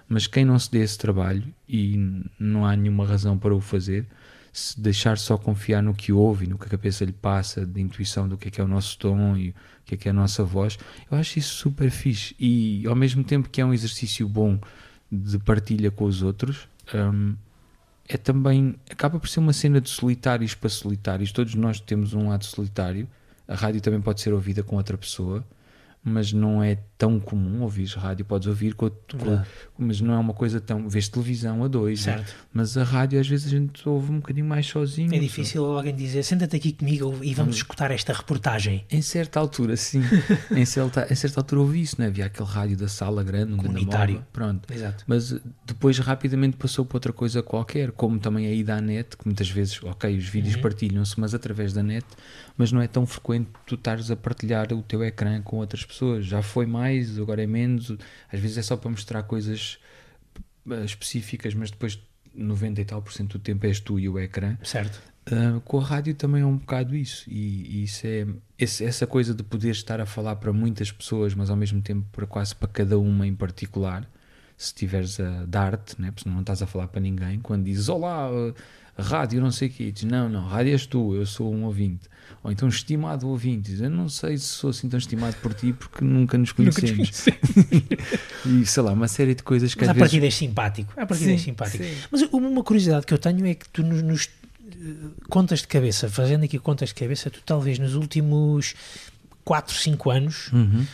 mas quem não se dê esse trabalho e não há nenhuma razão para o fazer, se deixar só confiar no que ouve no que a cabeça lhe passa, de intuição do que é que é o nosso tom e o que é que é a nossa voz, eu acho isso super fixe e ao mesmo tempo que é um exercício bom de partilha com os outros, hum, é também acaba por ser uma cena de solitários para solitários. Todos nós temos um lado solitário. A rádio também pode ser ouvida com outra pessoa, mas não é tão comum ouvir rádio. Podes ouvir com, com- mas não é uma coisa tão. Vês televisão a dois, né? Certo. mas a rádio às vezes a gente ouve um bocadinho mais sozinho. É difícil alguém dizer senta-te aqui comigo e Hum. vamos escutar esta reportagem. Em certa altura, sim. em, certa, em certa altura ouvi isso, não é? Havia aquele rádio da sala grande, um Comunitário. Pronto. Exato. Mas eh, depois rapidamente passou para outra coisa qualquer, como também a ida à net, que muitas vezes, ok, os vídeos partilham-se, mas através da net, mas não é tão frequente tu estares a partilhar o teu ecrã com outras pessoas. Já foi mais, agora é menos. Às vezes é só para mostrar coisas eh, específicas, mas depois 90 e tal por cento do tempo és tu e o ecrã. Certo. Uh, com a rádio também é um bocado isso e, e isso é esse- essa coisa de poder estar a falar para muitas pessoas mas ao mesmo tempo para quase para cada uma em particular se tiveres a dar-te, né? porque não estás a falar para ninguém quando dizes olá rádio não sei o que dizes, não, não, rádio és tu eu sou um ouvinte ou então estimado ouvinte dizes, eu não sei se sou assim tão estimado por ti porque nunca nos conhecemos e sei lá, uma série de coisas que Mas às a vezes partida é simpático. A partida é Sim, simpático. sim. Mas uma curiosidade que eu tenho é que tu nos, nos, eh, contas de cabeça, fazendo aqui contas de cabeça, tu talvez nos últimos 4, 5 anos, Uhum.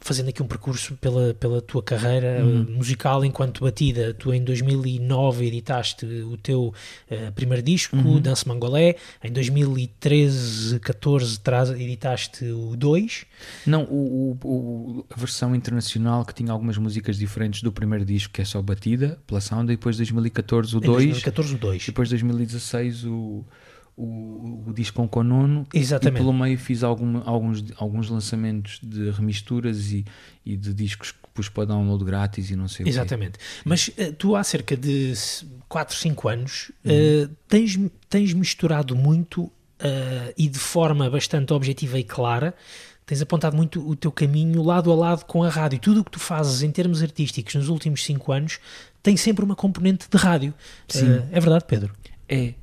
Fazendo aqui um percurso pela, pela tua carreira uhum. musical enquanto batida. Tu em 2009 editaste o teu uh, primeiro disco, uhum. Dance Mangolé. Em 2013, 14 traz, editaste o 2. Não, o, o, a versão internacional que tinha algumas músicas diferentes do primeiro disco, que é só batida, pela sound, e depois 2014 o 2. 2014 o 2. Depois 2016 o o, o disco com Conono Exatamente. e pelo meio fiz algum, alguns, alguns lançamentos de remisturas e, e de discos que pus para download grátis e não sei Exatamente. Mas uh, tu há cerca de 4, 5 anos uhum. uh, tens, tens misturado muito uh, e de forma bastante objetiva e clara tens apontado muito o teu caminho lado a lado com a rádio. Tudo o que tu fazes em termos artísticos nos últimos 5 anos tem sempre uma componente de rádio. Sim. é verdade, Pedro? É,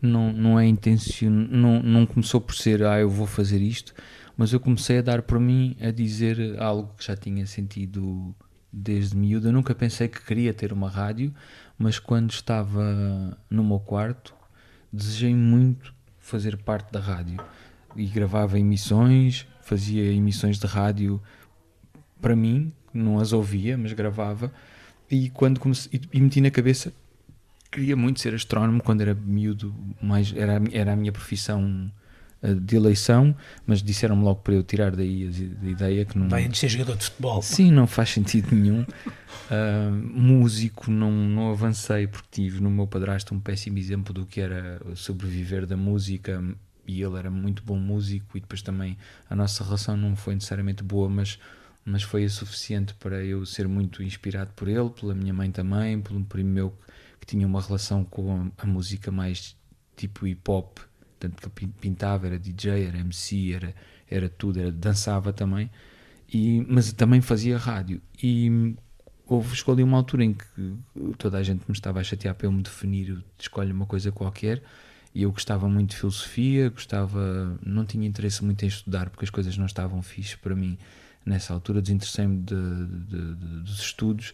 não, não é intenção, não, não começou por ser, ah, eu vou fazer isto, mas eu comecei a dar por mim a dizer algo que já tinha sentido desde miúdo. Eu nunca pensei que queria ter uma rádio, mas quando estava no meu quarto, desejei muito fazer parte da rádio e gravava emissões, fazia emissões de rádio para mim, não as ouvia, mas gravava. E quando comecei, e meti na cabeça queria muito ser astrónomo quando era miúdo, mais, era, era a minha profissão eh, de eleição, mas disseram-me logo para eu tirar daí a, a ideia que não. Vai antes ser jogador de futebol. Sim, não faz sentido nenhum. Uh, músico, não, não avancei porque tive no meu padrasto um péssimo exemplo do que era sobreviver da música e ele era muito bom músico e depois também a nossa relação não foi necessariamente boa, mas mas foi o suficiente para eu ser muito inspirado por ele, pela minha mãe também, por um primo meu que tinha uma relação com a, música mais tipo hip hop, tanto que pintava, era DJ, era MC, era, era tudo, era, dançava também, e, mas também fazia rádio. E houve, escolhi uma altura em que toda a gente me estava a chatear para eu me definir, escolhe uma coisa qualquer, e eu gostava muito de filosofia, gostava, não tinha interesse muito em estudar porque as coisas não estavam fixe para mim nessa altura, desinteressei-me de, de, de, dos estudos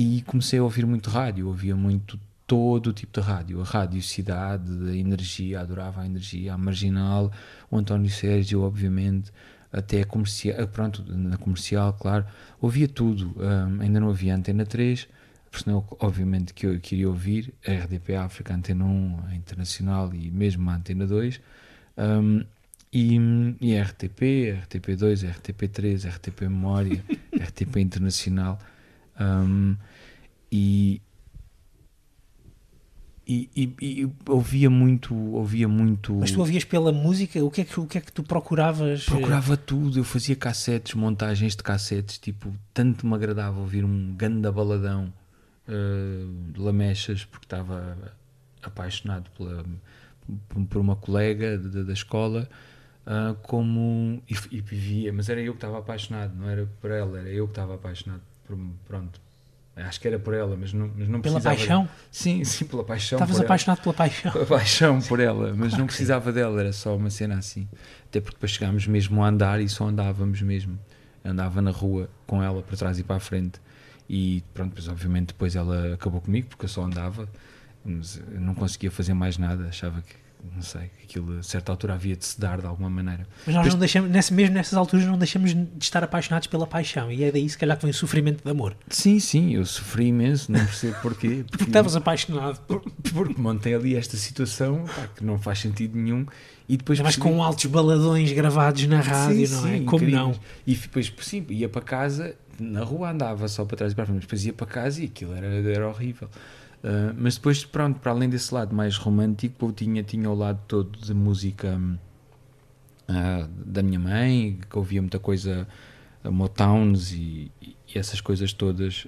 e comecei a ouvir muito rádio, ouvia muito todo o tipo de rádio, a rádio cidade, a energia, adorava a energia, a marginal, o António Sérgio, obviamente, até comercial, pronto, na comercial, claro, ouvia tudo, um, ainda não havia Antena 3, senão, obviamente, que eu queria ouvir a RDP África, Antena 1, a Internacional e mesmo a Antena 2, um, e, e a RTP, a RTP2, a RTP3, a RTP Memória, a RTP Internacional, um, e, e, e, e, ouvia muito ouvia muito mas tu ouvias pela música? O que é que o que é que tu procuravas procurava tudo. Eu fazia cassetes montagens de cassetes tipo tanto me agradava ouvir um ganda baladão uh, de lamechas porque estava apaixonado pela por uma colega de, da escola uh, como e, e vivia mas era eu que estava apaixonado não era por ela era eu que estava apaixonado por, pronto Acho que era por ela, mas não, mas não Pela precisava. paixão? De... Sim, sim, pela paixão. Estavas apaixonado ela. pela paixão. Pela paixão por ela, mas claro não precisava sim. dela, era só uma cena assim. Até porque depois chegámos mesmo a andar e só andávamos mesmo. Andava na rua com ela para trás e para a frente. E pronto, depois obviamente depois ela acabou comigo porque eu só andava, mas eu não conseguia fazer mais nada, achava que não sei, aquilo a certa altura havia de se dar de alguma maneira. Mas nós Depois, não deixamos, nesse, mesmo nessas alturas, não deixamos de estar apaixonados pela paixão, e é daí se calhar que vem o sofrimento de amor. Sim, sim, eu sofri imenso, não percebo porquê. Porque estavas apaixonado. Por, porque montei ali esta situação pá, que não faz sentido nenhum. E depois Mas percebi... com altos baladões gravados na rádio, sim, não é? Sim, Como incríveis. não? E depois, sim, ia para casa, na rua andava só para trás e para frente, mas depois ia para casa e aquilo era, era horrível. Uh, mas depois, pronto, para além desse lado mais romântico, eu tinha, tinha o lado todo de música uh, da minha mãe, que ouvia muita coisa, uh, Motowns e, e, essas coisas todas,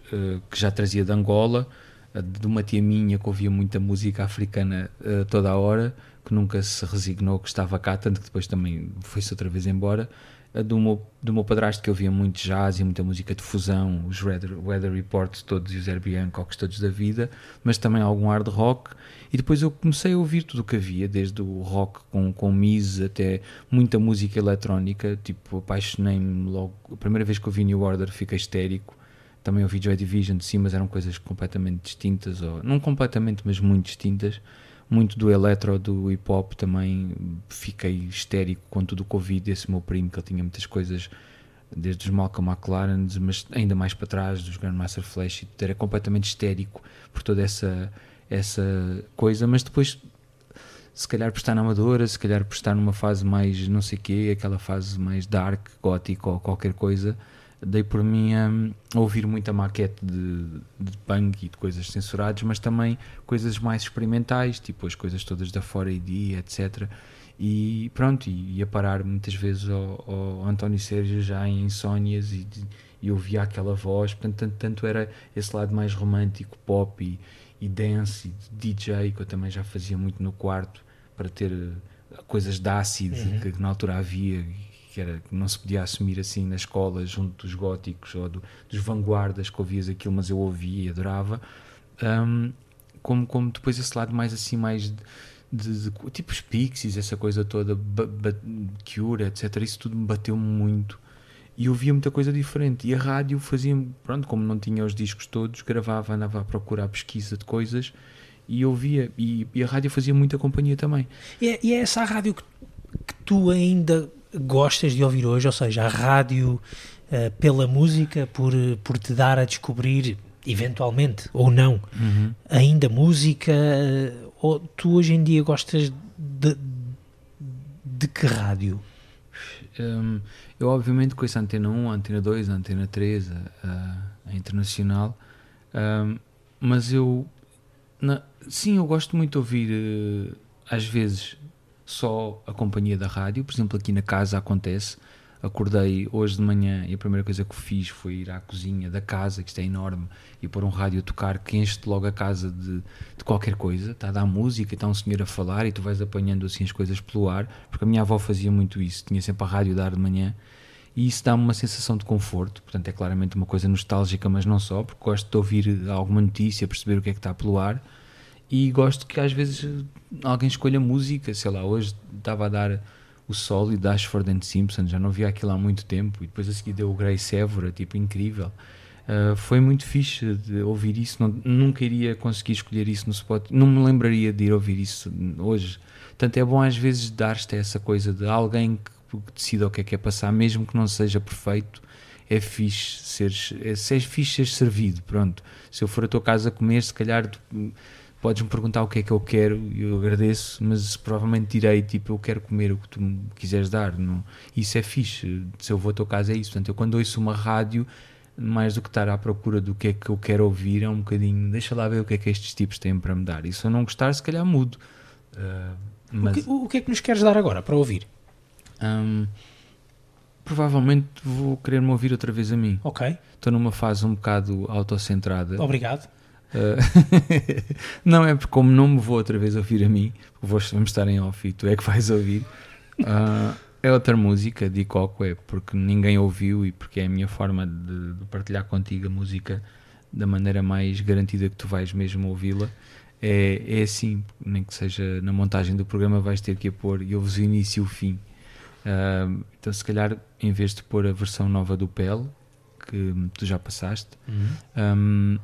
que já trazia de Angola, de uma tia minha que ouvia muita música africana toda a hora, que nunca se resignou que estava cá, tanto que depois também foi-se outra vez embora do meu, do meu padrasto que ouvia muito jazz e muita música de fusão, os Weather, weather Reports todos e os Herbie Hancocks todos da vida, mas também algum hard rock. E depois eu comecei a ouvir tudo o que havia, desde o rock com, com Miz até muita música eletrónica. Tipo, apaixonei-me logo. A primeira vez que ouvi New Order fiquei histérico. Também ouvi Joy Division, sim, mas eram coisas completamente distintas, ou não completamente, mas muito distintas muito do eletro, do hip hop também fiquei histérico com tudo o Covid. Esse meu primo, que ele tinha muitas coisas desde os Malcolm McLaren, mas ainda mais para trás, dos Grandmaster Flash, e era completamente histérico por toda essa, essa coisa, mas depois se calhar por estar na Amadora, se calhar por estar numa fase mais não sei quê, aquela fase mais dark, gótico ou qualquer coisa, dei por mim a, ouvir muita maquete de, de punk e de coisas censuradas, mas também coisas mais experimentais, tipo as coisas todas da Fora ID, etc. E pronto, e ia parar muitas vezes ao, ao António Sérgio já em insónias e, e ouvia aquela voz, portanto, tanto, tanto era esse lado mais romântico, pop e, e dance e DJ, que eu também já fazia muito no quarto para ter eh, coisas de ácido uhum. que, que, na altura havia que, era, que não se podia assumir assim na escola junto dos góticos ou do, dos vanguardas que ouvias aquilo, mas eu ouvia e adorava. Um, como, como depois esse lado mais assim, mais de, de, de tipo os Pixies, essa coisa toda, Cure, etc. Isso tudo me bateu muito e eu via muita coisa diferente. E a rádio fazia, pronto, como não tinha os discos todos, gravava, andava a procurar pesquisa de coisas e ouvia. E, e a rádio fazia muita companhia também. E é, e é essa a rádio que, que, tu ainda gostas de ouvir hoje? Ou seja, a rádio uh, pela música, por, por te dar a descobrir, eventualmente ou não, uhum. ainda música? Uh, ou tu hoje em dia gostas de, de que rádio? Um, eu, obviamente, conheço a Antena 1, a Antena 2, a Antena 3, a, a Internacional, um, mas eu. Na, sim, eu gosto muito de ouvir, uh, às vezes, só a companhia da rádio, por exemplo, aqui na casa acontece. Acordei hoje de manhã e a primeira coisa que fiz foi ir à cozinha da casa, que está é enorme, e pôr um rádio a tocar que enche logo a casa de, de qualquer coisa. Está a dar música, está um senhor a falar e tu vais apanhando assim as coisas pelo ar, porque a minha avó fazia muito isso, tinha sempre a rádio a dar de manhã. E isso dá-me uma sensação de conforto, portanto é claramente uma coisa nostálgica, mas não só, porque gosto de ouvir alguma notícia, perceber o que é que está pelo ar e gosto que às vezes alguém escolha música, sei lá, hoje estava a dar o solo de Ashford and Simpson, já não via aquilo há muito tempo, e depois a seguir deu o Grace Évora, tipo, incrível. Uh, foi muito fixe de ouvir isso, não, nunca iria conseguir escolher isso no spot, não me lembraria de ir ouvir isso hoje. Portanto, é bom às vezes dar-te essa coisa de alguém que, que decida o que é que é passar, mesmo que não seja perfeito, é fixe seres, é, é fixe seres servido, pronto. Se eu for à tua casa comer, se calhar podes-me perguntar o que é que eu quero e eu agradeço, mas provavelmente direi tipo eu quero comer o que tu me quiseres dar. Não? Isso é fixe. Se eu vou à tua casa é isso. Portanto, eu quando ouço uma rádio, mais do que estar à procura do que é que eu quero ouvir, é um bocadinho deixa lá ver o que é que estes tipos têm para me dar. E se eu não gostar, se calhar mudo. Uh, mas... o, que, o, que, é que nos queres dar agora para ouvir? Um, provavelmente vou querer-me ouvir outra vez a mim. Ok. Estou numa fase um bocado autocentrada. Obrigado. Uh, não é porque como não me vou outra vez ouvir a mim, vou, vamos estar em off e tu é que vais ouvir. Uh, é outra música de Coco, é porque ninguém ouviu e porque é a minha forma de, de, partilhar contigo a música da maneira mais garantida que tu vais mesmo ouvi-la. É, é assim, nem que seja na montagem do programa, vais ter que a pôr e ouves o início e o fim. Uh, então, se calhar, em vez de pôr a versão nova do PEL, que tu já passaste, uhum. um,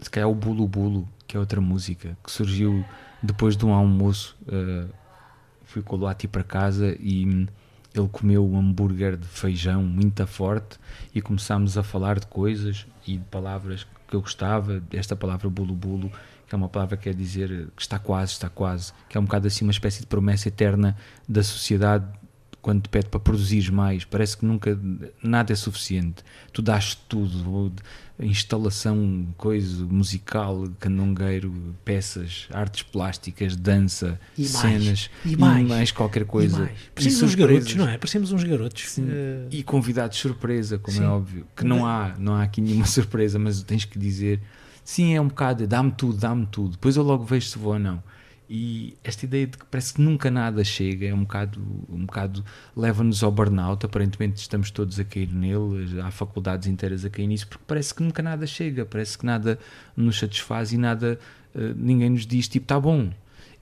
se calhar o Bulu Bulu, que é outra música, que surgiu depois de um almoço. Uh, fui com o Lati para casa e ele comeu um hambúrguer de feijão muito forte e começámos a falar de coisas e de palavras que eu gostava. Esta palavra Bulu Bulu, que é uma palavra que quer dizer que está quase, está quase, que é um bocado assim uma espécie de promessa eterna da sociedade quando te pede para produzir mais, parece que nunca nada é suficiente. Tu dás tudo, instalação, coisa musical, canongueiro, peças, artes plásticas, dança, e cenas mais, e, mais, e mais qualquer coisa. Mais. Parecemos uns garotos, não é? Parecemos uns garotos. Uh... E convidados surpresa, como é sim. é óbvio. Que não há, não há aqui nenhuma surpresa, mas tens que dizer. Sim, é um bocado, dá-me tudo, dá-me tudo. Depois eu logo vejo se vou ou não. E esta ideia de que parece que nunca nada chega é um bocado, um bocado leva-nos ao burnout. Aparentemente estamos todos a cair nele, há faculdades inteiras a cair nisso, porque parece que nunca nada chega, parece que nada nos satisfaz e nada, uh, ninguém nos diz tipo, está bom.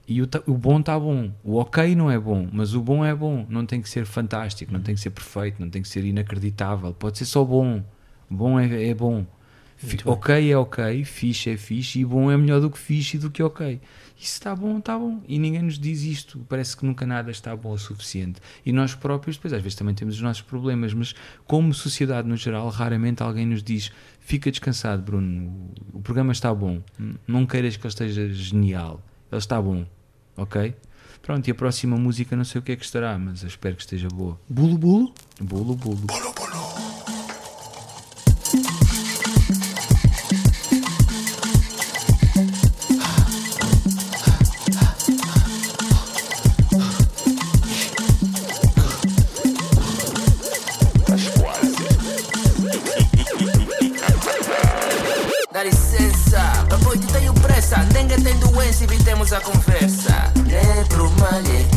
E o, o bom está bom, o ok não é bom, mas o bom é bom. Não tem que ser fantástico, não tem que ser perfeito, não tem que ser inacreditável, pode ser só bom. Bom é, é bom. Ok é ok, fixe é fixe e bom é melhor do que fixe e do que ok. E se está bom, está bom. E ninguém nos diz isto. Parece que nunca nada está bom o suficiente. E nós próprios, depois, às vezes também temos os nossos problemas, mas como sociedade no geral, raramente alguém nos diz: fica descansado, Bruno, o programa está bom. Não queiras que ele esteja genial. Ele está bom, ok? Pronto, e a próxima música não sei o que é que estará, mas eu espero que esteja boa. Bulo Bulo. Bolo, bolo. Dá evitemos a conversa. Negro malhe,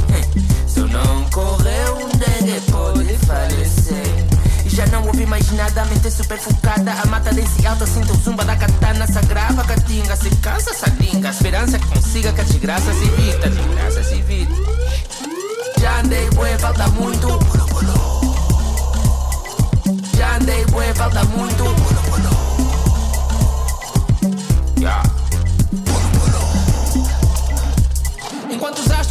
se eu não correr, um dengue pode falecer. E já não ouvi mais nada, a mente super focada. A mata desse alto, sinto o zumba da katana. Se agrava, catinga, se cansa, salinga. Esperança que consiga que a desgraça se evita. Desgraça se evita. Já andei, bué, falta muito. Já andei, bué, falta muito. Yeah.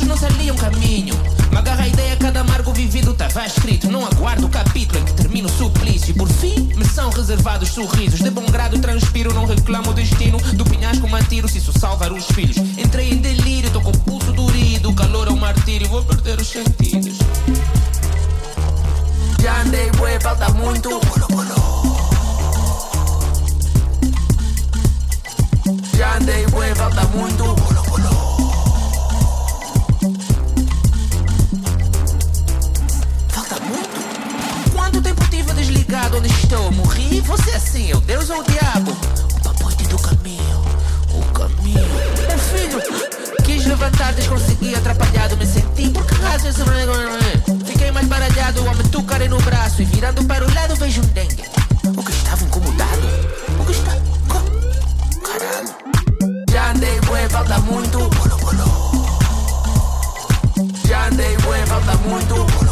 Não se aliam caminho. Me agarra a ideia, cada amargo vivido estava escrito. Não aguardo o capítulo em que termina o suplício. Por fim me são reservados sorrisos. De bom grado transpiro, não reclamo o destino. Do penhasco me atiro se isso salvar os filhos. Entrei em delírio, tô com o pulso durido. O calor é um martírio, vou perder os sentidos. Já andei, bué, falta muito. Já andei, bué, falta muito onde estou? Morri? Você assim, o Deus ou o diabo? O papoite do caminho, o caminho. Meu filho, quis levantar, desconsegui, atrapalhado, me senti. Por que razão esse Fiquei mais baralhado ao me tocarem no braço e virando para o lado vejo um dengue. O que estava incomodado? O que está. Caralho. Já andei, bué, falta muito. Já andei, bué, falta muito.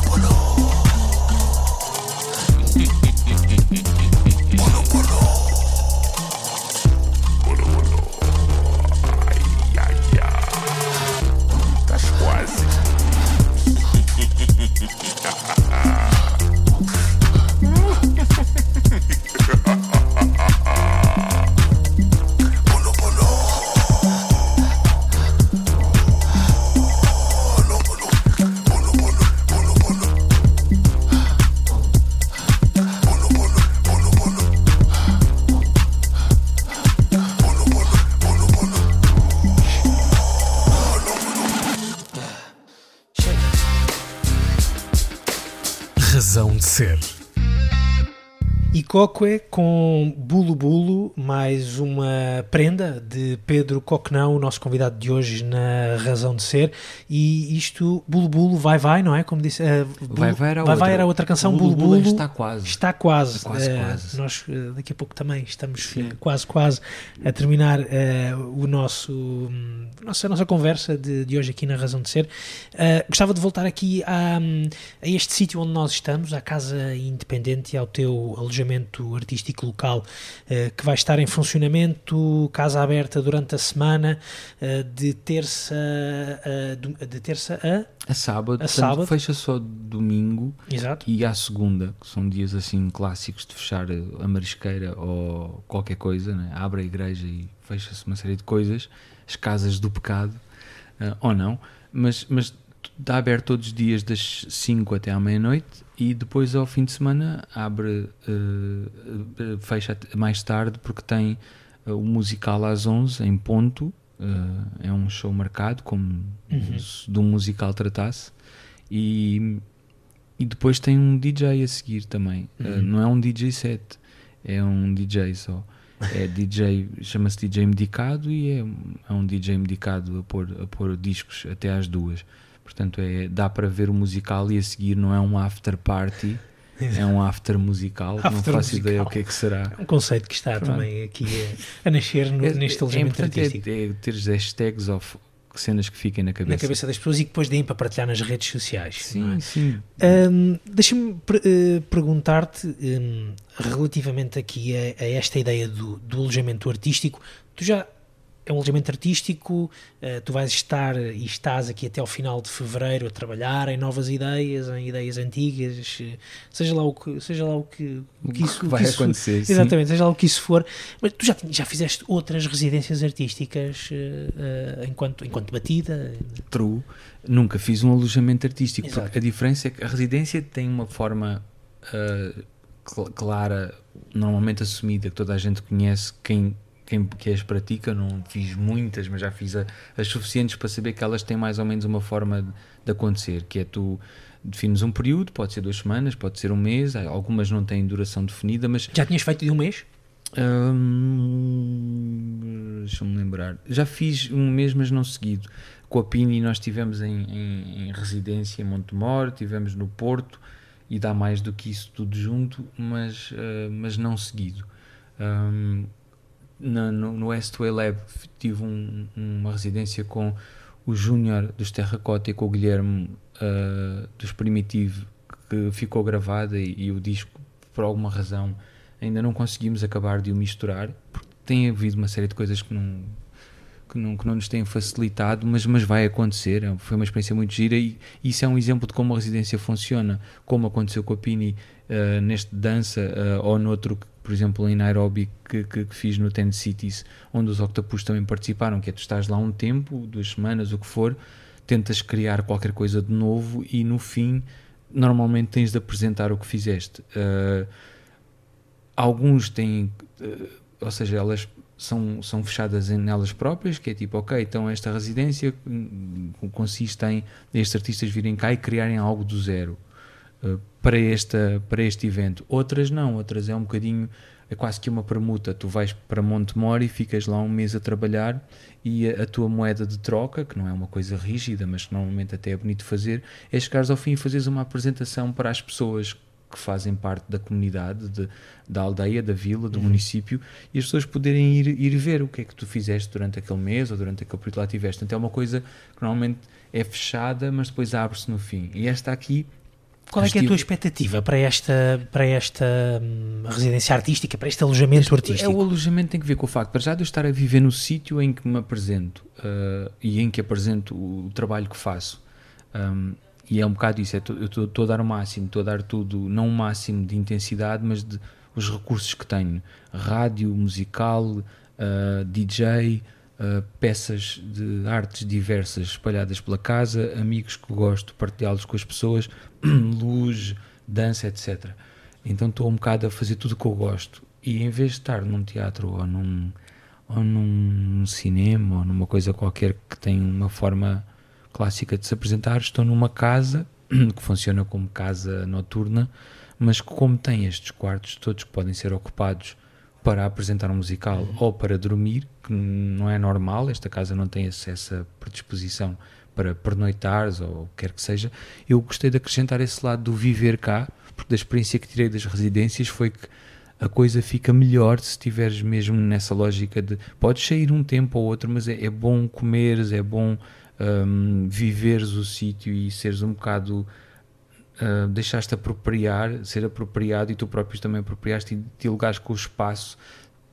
Ser. E Coque com Bulo Bulo, mais uma prenda de Pedro Coquenão, o nosso convidado de hoje na Razão de Ser. E isto, Bulo Bulo, vai vai, não é? Como disse, Bulo- Vai Vai era vai, outra. vai era outra canção, Bulo Bulo está quase. Está quase. Quase, Eh, quase. Nós eh, daqui a pouco também estamos eh, quase, quase a terminar o nosso, hum, nossa, a nossa conversa de, de hoje aqui na Razão de Ser. Gostava de voltar aqui a, hum, a este sítio onde nós estamos, à Casa Independente e ao teu alojamento artístico local, eh, que vai estar em funcionamento, casa aberta durante a semana, eh, de terça a, do- de terça a... A sábado, A sábado. fecha só domingo Exato. e à segunda, que são dias assim clássicos de fechar a marisqueira ou qualquer coisa, né? abre a igreja e fecha-se uma série de coisas, as casas do pecado, ou não, mas, mas está aberto todos os dias das 5 até à meia-noite e depois ao fim de semana abre, eh, fecha mais tarde porque tem eh, o musical às 11 em ponto, eh, é um show marcado como se de um musical tratasse e, e depois tem um DJ a seguir também. Uh, não é um DJ set, é um DJ só. É DJ, chama-se DJ medicado e é, um- é um DJ medicado a pôr, a pôr discos até às duas. Portanto, é, dá para ver o musical e a seguir não é um after party, é um after musical. não After faço ideia musical. o que é que será. É um conceito que está Pronto. também aqui a, a nascer no- É- neste é, alojamento importante artístico. É, é ter hashtags of, cenas que fiquem na cabeça. na cabeça das pessoas e que depois deem para partilhar nas redes sociais. não é? Sim, sim. Hum, Deixa-me per- eh, perguntar-te hum, relativamente aqui a, a esta ideia do, do alojamento artístico. Tu já é um alojamento artístico, eh, tu vais estar e estás aqui até ao final de fevereiro a trabalhar em novas ideias, em ideias antigas, eh, seja lá o que, seja lá o que, o que isso que vai que isso- acontecer, sim. Exatamente, seja lá o que isso for. Mas tu já, já fizeste outras residências artísticas eh, enquanto, enquanto batida? True. Nunca fiz um alojamento artístico. Exato. Porque a diferença é que a residência tem uma forma cl- clara, normalmente assumida, que toda a gente conhece, quem, quem que as pratica. Não fiz muitas, mas já fiz a- as suficientes para saber que elas têm mais ou menos uma forma de, de acontecer, que é tu defines um período, pode ser duas semanas, pode ser um mês, algumas não têm duração definida, mas Já tinhas feito de um mês? Hum, Deixa-me lembrar. Já fiz um mês, mas não seguido. Com a Pini nós estivemos em, em- em residência em Montemor, estivemos no Porto e dá mais do que isso tudo junto, mas, ah, mas não seguido. Hum, na- no, no Westway Lab tive um- uma residência com o Júnior dos Terracota e com o Guilherme ah, dos Primitivo que ficou gravada e, e o disco por alguma razão ainda não conseguimos acabar de o misturar porque tem havido uma série de coisas que não que não, que não nos têm facilitado, mas, mas vai acontecer. É- Foi uma experiência muito gira e isso é um exemplo de como a residência funciona, como aconteceu com a Pini eh, neste dança eh, ou noutro, que, por exemplo, em Nairobi, que, que, que fiz no Ten Cities, onde os Octopus também participaram, que é tu estás lá um tempo, duas semanas, o que for, tentas criar qualquer coisa de novo e no fim, normalmente tens de apresentar o que fizeste. Eh, alguns têm, eh, ou seja, elas são, são fechadas em elas próprias, que é tipo, ok, então esta residência consiste em estes artistas virem cá e criarem algo do zero eh, para, esta, para este evento. Outras não, outras é um bocadinho, é quase que uma permuta. Tu vais para Montemor e ficas lá um mês a trabalhar e a, a tua moeda de troca, que não é uma coisa rígida, mas que normalmente até é bonito fazer, é chegares ao fim e fazeres uma apresentação para as pessoas que fazem parte da comunidade, de- da aldeia, da vila, do município, e as pessoas poderem ir, ir ver o que é que tu fizeste durante aquele mês ou durante aquele período lá tiveste. Então é uma coisa que normalmente é fechada, mas depois abre-se no fim. E esta aqui Qual é é a tua expectativa para esta, para esta hum, residência artística, para este alojamento É, artístico? o alojamento tem que ver com o facto, para já de eu estar a viver no sítio em que me apresento ah, e em que apresento o, trabalho que faço. Um, e é um bocado isso, é to- eu estou a dar o máximo, estou a dar tudo, não o máximo de intensidade, mas de os recursos que tenho. Rádio, musical, ah, DJ, ah, peças de artes diversas espalhadas pela casa, amigos que gosto partilhá-los com as pessoas, luz, dança, etc. Então estou um bocado a fazer tudo o que eu gosto. E em vez de estar num teatro ou num, ou num cinema ou numa coisa qualquer que tem uma forma clássica de se apresentar, estou numa casa que funciona como casa noturna, mas que como tem estes quartos todos que podem ser ocupados para apresentar um musical ou para dormir, que não é normal, esta casa não tem essa predisposição para pernoitares ou o que quer que seja, eu gostei de acrescentar esse lado do viver cá, porque da experiência que tirei das residências foi que a coisa fica melhor se estiveres mesmo nessa lógica de podes sair um tempo ou outro, mas é, é bom comeres, é bom hum, viveres o sítio e seres um bocado uh, deixaste apropriar, ser apropriado e tu próprios também apropriaste e dialogares com o espaço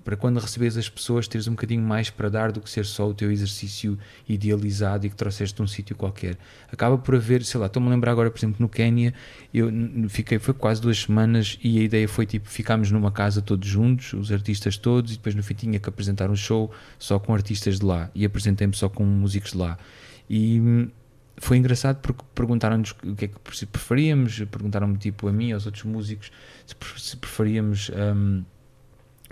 para quando recebes as pessoas teres um bocadinho mais para dar do que ser só o teu exercício idealizado e que trouxeste de um sítio qualquer. Acaba por haver, sei lá, estou-me a lembrar agora, por exemplo, no Quénia, eu fiquei, foi quase duas semanas e a ideia foi tipo, ficámos numa casa todos juntos, os artistas todos, e depois no fim tinha que apresentar um show só com artistas de lá e apresentei-me só com músicos de lá. E hum, foi engraçado porque perguntaram-nos o que é que preferíamos, perguntaram-me tipo a mim e aos outros músicos se, pre- se preferíamos hum,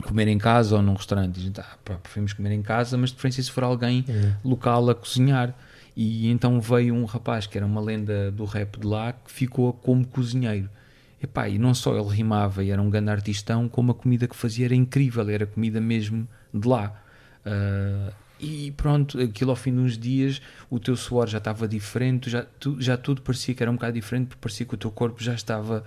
comer em casa ou num restaurante. E a gente, ah, pá, preferimos comer em casa, mas de preferência se for alguém local a cozinhar. E então veio um rapaz que era uma lenda do rap de lá que ficou como cozinheiro. Epá, e não só ele rimava e era um grande artistão, como a comida que fazia era incrível, era comida mesmo de lá. Ah, e pronto, aquilo ao fim de uns dias o teu suor já estava diferente, já, tu- já tudo parecia que era um bocado diferente, porque parecia que o teu corpo já estava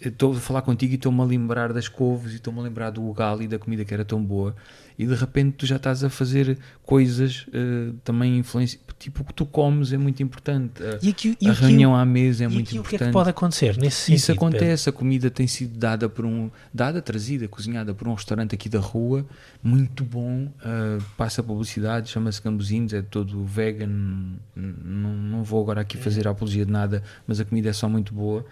estou a falar contigo e estou-me a lembrar das couves e estou-me a lembrar do ugali e da comida que era tão boa e de repente tu já estás a fazer coisas uh, também influência tipo o que tu comes é muito importante a, E aqui- e a reunião à mesa é muito aqui o que é importante que pode acontecer nesse sentido? isso Pedro? acontece, a comida tem sido dada por um, dada, trazida, cozinhada por um restaurante aqui da rua, muito bom, ah, passa publicidade, chama-se Gambuzinhos, é todo vegan, não, não vou agora aqui fazer a apologia de nada, mas a comida é só muito boa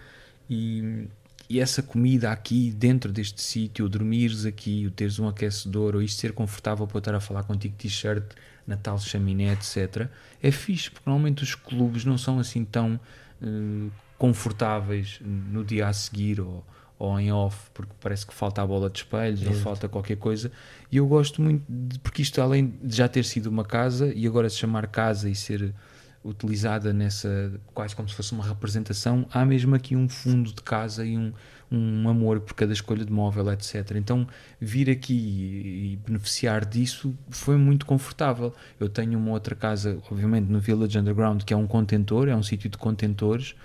e, e essa comida aqui dentro deste sítio, dormires aqui, o teres um aquecedor, ou isto ser confortável para eu estar a falar contigo, t-shirt, na tal chaminé, etc., é fixe, porque normalmente os clubes não são assim tão eh, confortáveis no dia a seguir ou, ou em off, porque parece que falta a bola de espelhos ou falta qualquer coisa. E eu gosto muito, de, porque isto, além de já ter sido uma casa e agora se chamar casa e ser utilizada nessa, quase como se fosse uma representação, há mesmo aqui um fundo de casa e um, um amor por cada escolha de móvel, etc. Então, vir aqui e, beneficiar disso foi muito confortável. Eu tenho uma outra casa, obviamente, no Village Underground, que é um contentor, é um sítio de contentores,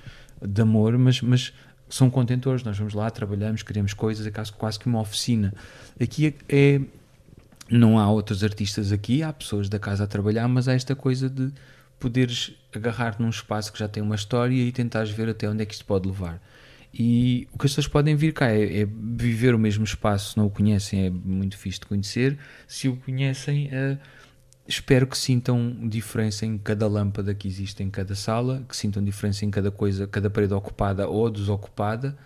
de amor, mas, mas são contentores. Nós vamos lá, trabalhamos, criamos coisas, é quase, quase que uma oficina. Aqui é- não há outros artistas aqui, há pessoas da casa a trabalhar, mas há esta coisa de poderes agarrar num espaço que já tem uma história e tentares ver até onde é que isto pode levar. E o que as pessoas podem vir cá é, é viver o mesmo espaço, se não o conhecem, é muito fixe de conhecer. Se o conhecem, eh, espero que sintam diferença em cada lâmpada que existe em cada sala, que sintam diferença em cada coisa, cada parede ocupada ou desocupada,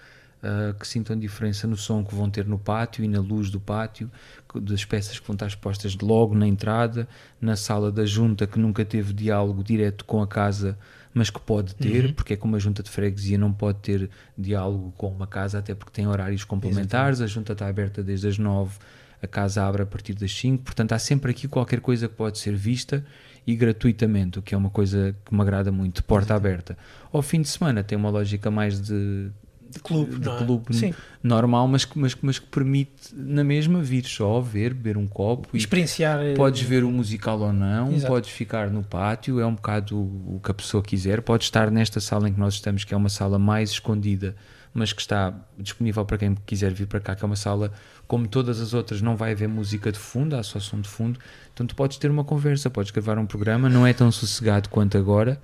uh, que sintam diferença no som que vão ter no pátio e na luz do pátio, das peças que vão estar expostas logo na entrada, na sala da junta que nunca teve diálogo direto com a casa, mas que pode ter, porque é como a junta de freguesia não pode ter diálogo com uma casa, até porque tem horários complementares, a junta está aberta desde as nove a casa abre a partir das 5, portanto há sempre aqui qualquer coisa que pode ser vista e gratuitamente, o que é uma coisa que me agrada muito, porta aberta. Ao fim de semana tem uma lógica mais de, De clube, de é? clube Sim. normal, mas, que- mas, mas que permite na mesma vir só, ver, beber um copo Experienciar. eh, Podes ver o musical ou não, Exato. podes ficar no pátio, é um bocado o, que a pessoa quiser. Pode estar nesta sala em que nós estamos, que é uma sala mais escondida, mas que está disponível para quem quiser vir para cá, que é uma sala, como todas as outras, não vai haver música de fundo, há só som de fundo. Então tu podes ter uma conversa, podes gravar um programa, não é tão sossegado quanto agora,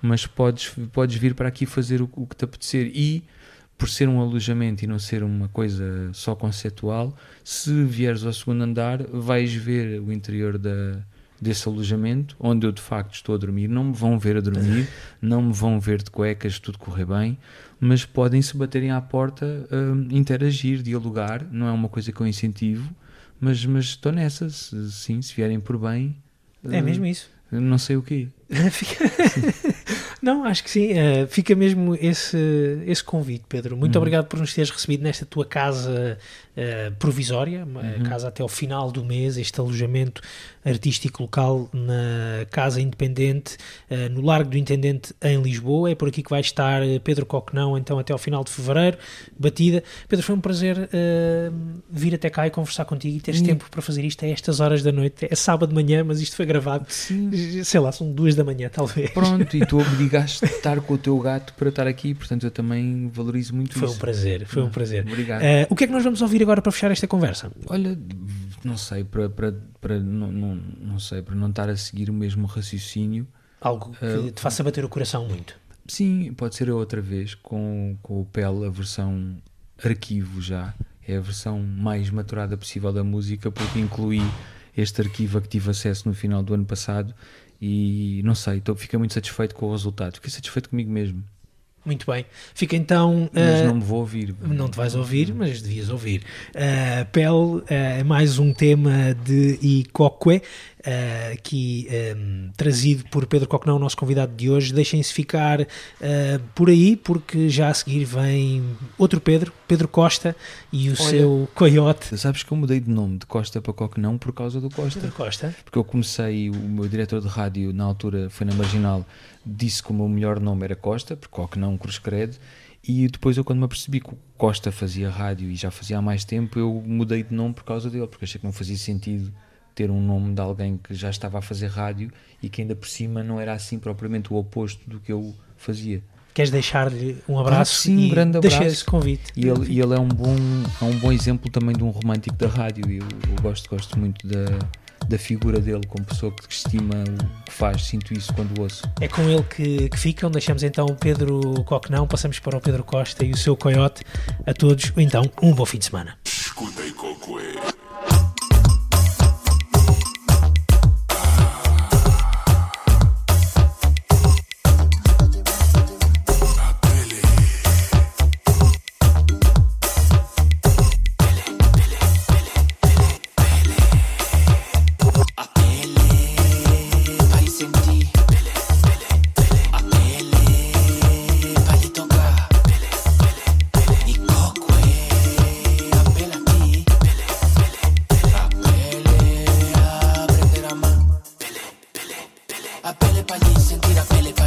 mas podes, podes vir para aqui fazer o, o que te apetecer. E por ser um alojamento e não ser uma coisa só conceptual, se vieres ao segundo andar, vais ver o interior da, desse alojamento, onde eu de facto estou a dormir. Não me vão ver a dormir, não me vão ver de cuecas, tudo correr bem, mas podem se baterem à porta, hum, interagir, dialogar. Não é uma coisa que eu incentivo, mas, mas estou nessa. Se, sim, se vierem por bem, É hum, mesmo isso. não sei o quê. Não, acho que sim. eh, fica mesmo esse, esse convite, Pedro. Muito obrigado por nos teres recebido nesta tua casa eh, provisória, uma casa até ao final do mês, este alojamento artístico local na Casa Independente, eh, no Largo do Intendente, em Lisboa. É por aqui que vai estar Pedro Coquenão, então até ao final de fevereiro. Batida. Pedro, foi um prazer vir até cá e conversar contigo e teres Sim. tempo para fazer isto a estas horas da noite. É sábado de manhã, mas isto foi gravado. Sei lá, são duas da manhã, talvez. Pronto, e tu obrigaste a estar com o teu gato para estar aqui, portanto eu também valorizo muito Foi um isso. prazer, foi um prazer. Obrigado. Eh, o que é que nós vamos ouvir agora para fechar esta conversa? Olha, não sei, para, para, para não, não, não sei, para não estar a seguir o mesmo raciocínio, Algo que Eh, te faça bater o coração muito. sim, pode ser outra vez, com, com o PEL, a versão arquivo já, é a versão mais maturada possível da música, porque incluí este arquivo a que tive acesso no final do ano passado e não sei, tô, fiquei muito satisfeito com o resultado, fiquei satisfeito comigo mesmo, Muito bem. Fica então. mas eh, não me vou ouvir. Não te vais ouvir, mas devias ouvir. Uh, Pel eh, é mais um tema de Icoque, uh, aqui um, trazido por Pedro Coquenão, nosso convidado de hoje. Deixem-se ficar uh, por aí, porque já a seguir vem outro Pedro, Pedro Costa, e o Olha. seu coiote. Sabes que eu mudei de nome de Costa para Coquenão por causa do Costa. Pedro Costa. porque eu comecei, o meu diretor de rádio na altura foi na Marginal, disse que o meu melhor nome era Costa, porque ó que não Cruz Credo, e depois eu quando me apercebi que o Costa fazia rádio e já fazia há mais tempo, eu mudei de nome por causa dele, porque achei que não fazia sentido ter um nome de alguém que já estava a fazer rádio e que ainda por cima não era assim propriamente o oposto do que eu fazia. Queres deixar-lhe um abraço? Ah, sim, um grande abraço. Deixei esse convite. E ele, e ele é, um bom, é um bom exemplo também de um romântico da rádio. Eu, eu gosto, gosto muito da, da figura dele como pessoa que estima o que faz. Sinto isso quando ouço. É com ele que, que ficam. Deixamos então o Pedro Coquenão, passamos para o Pedro Costa e o seu Coyote. A todos, então, um bom fim de semana. Escutem Cocoé. I feel le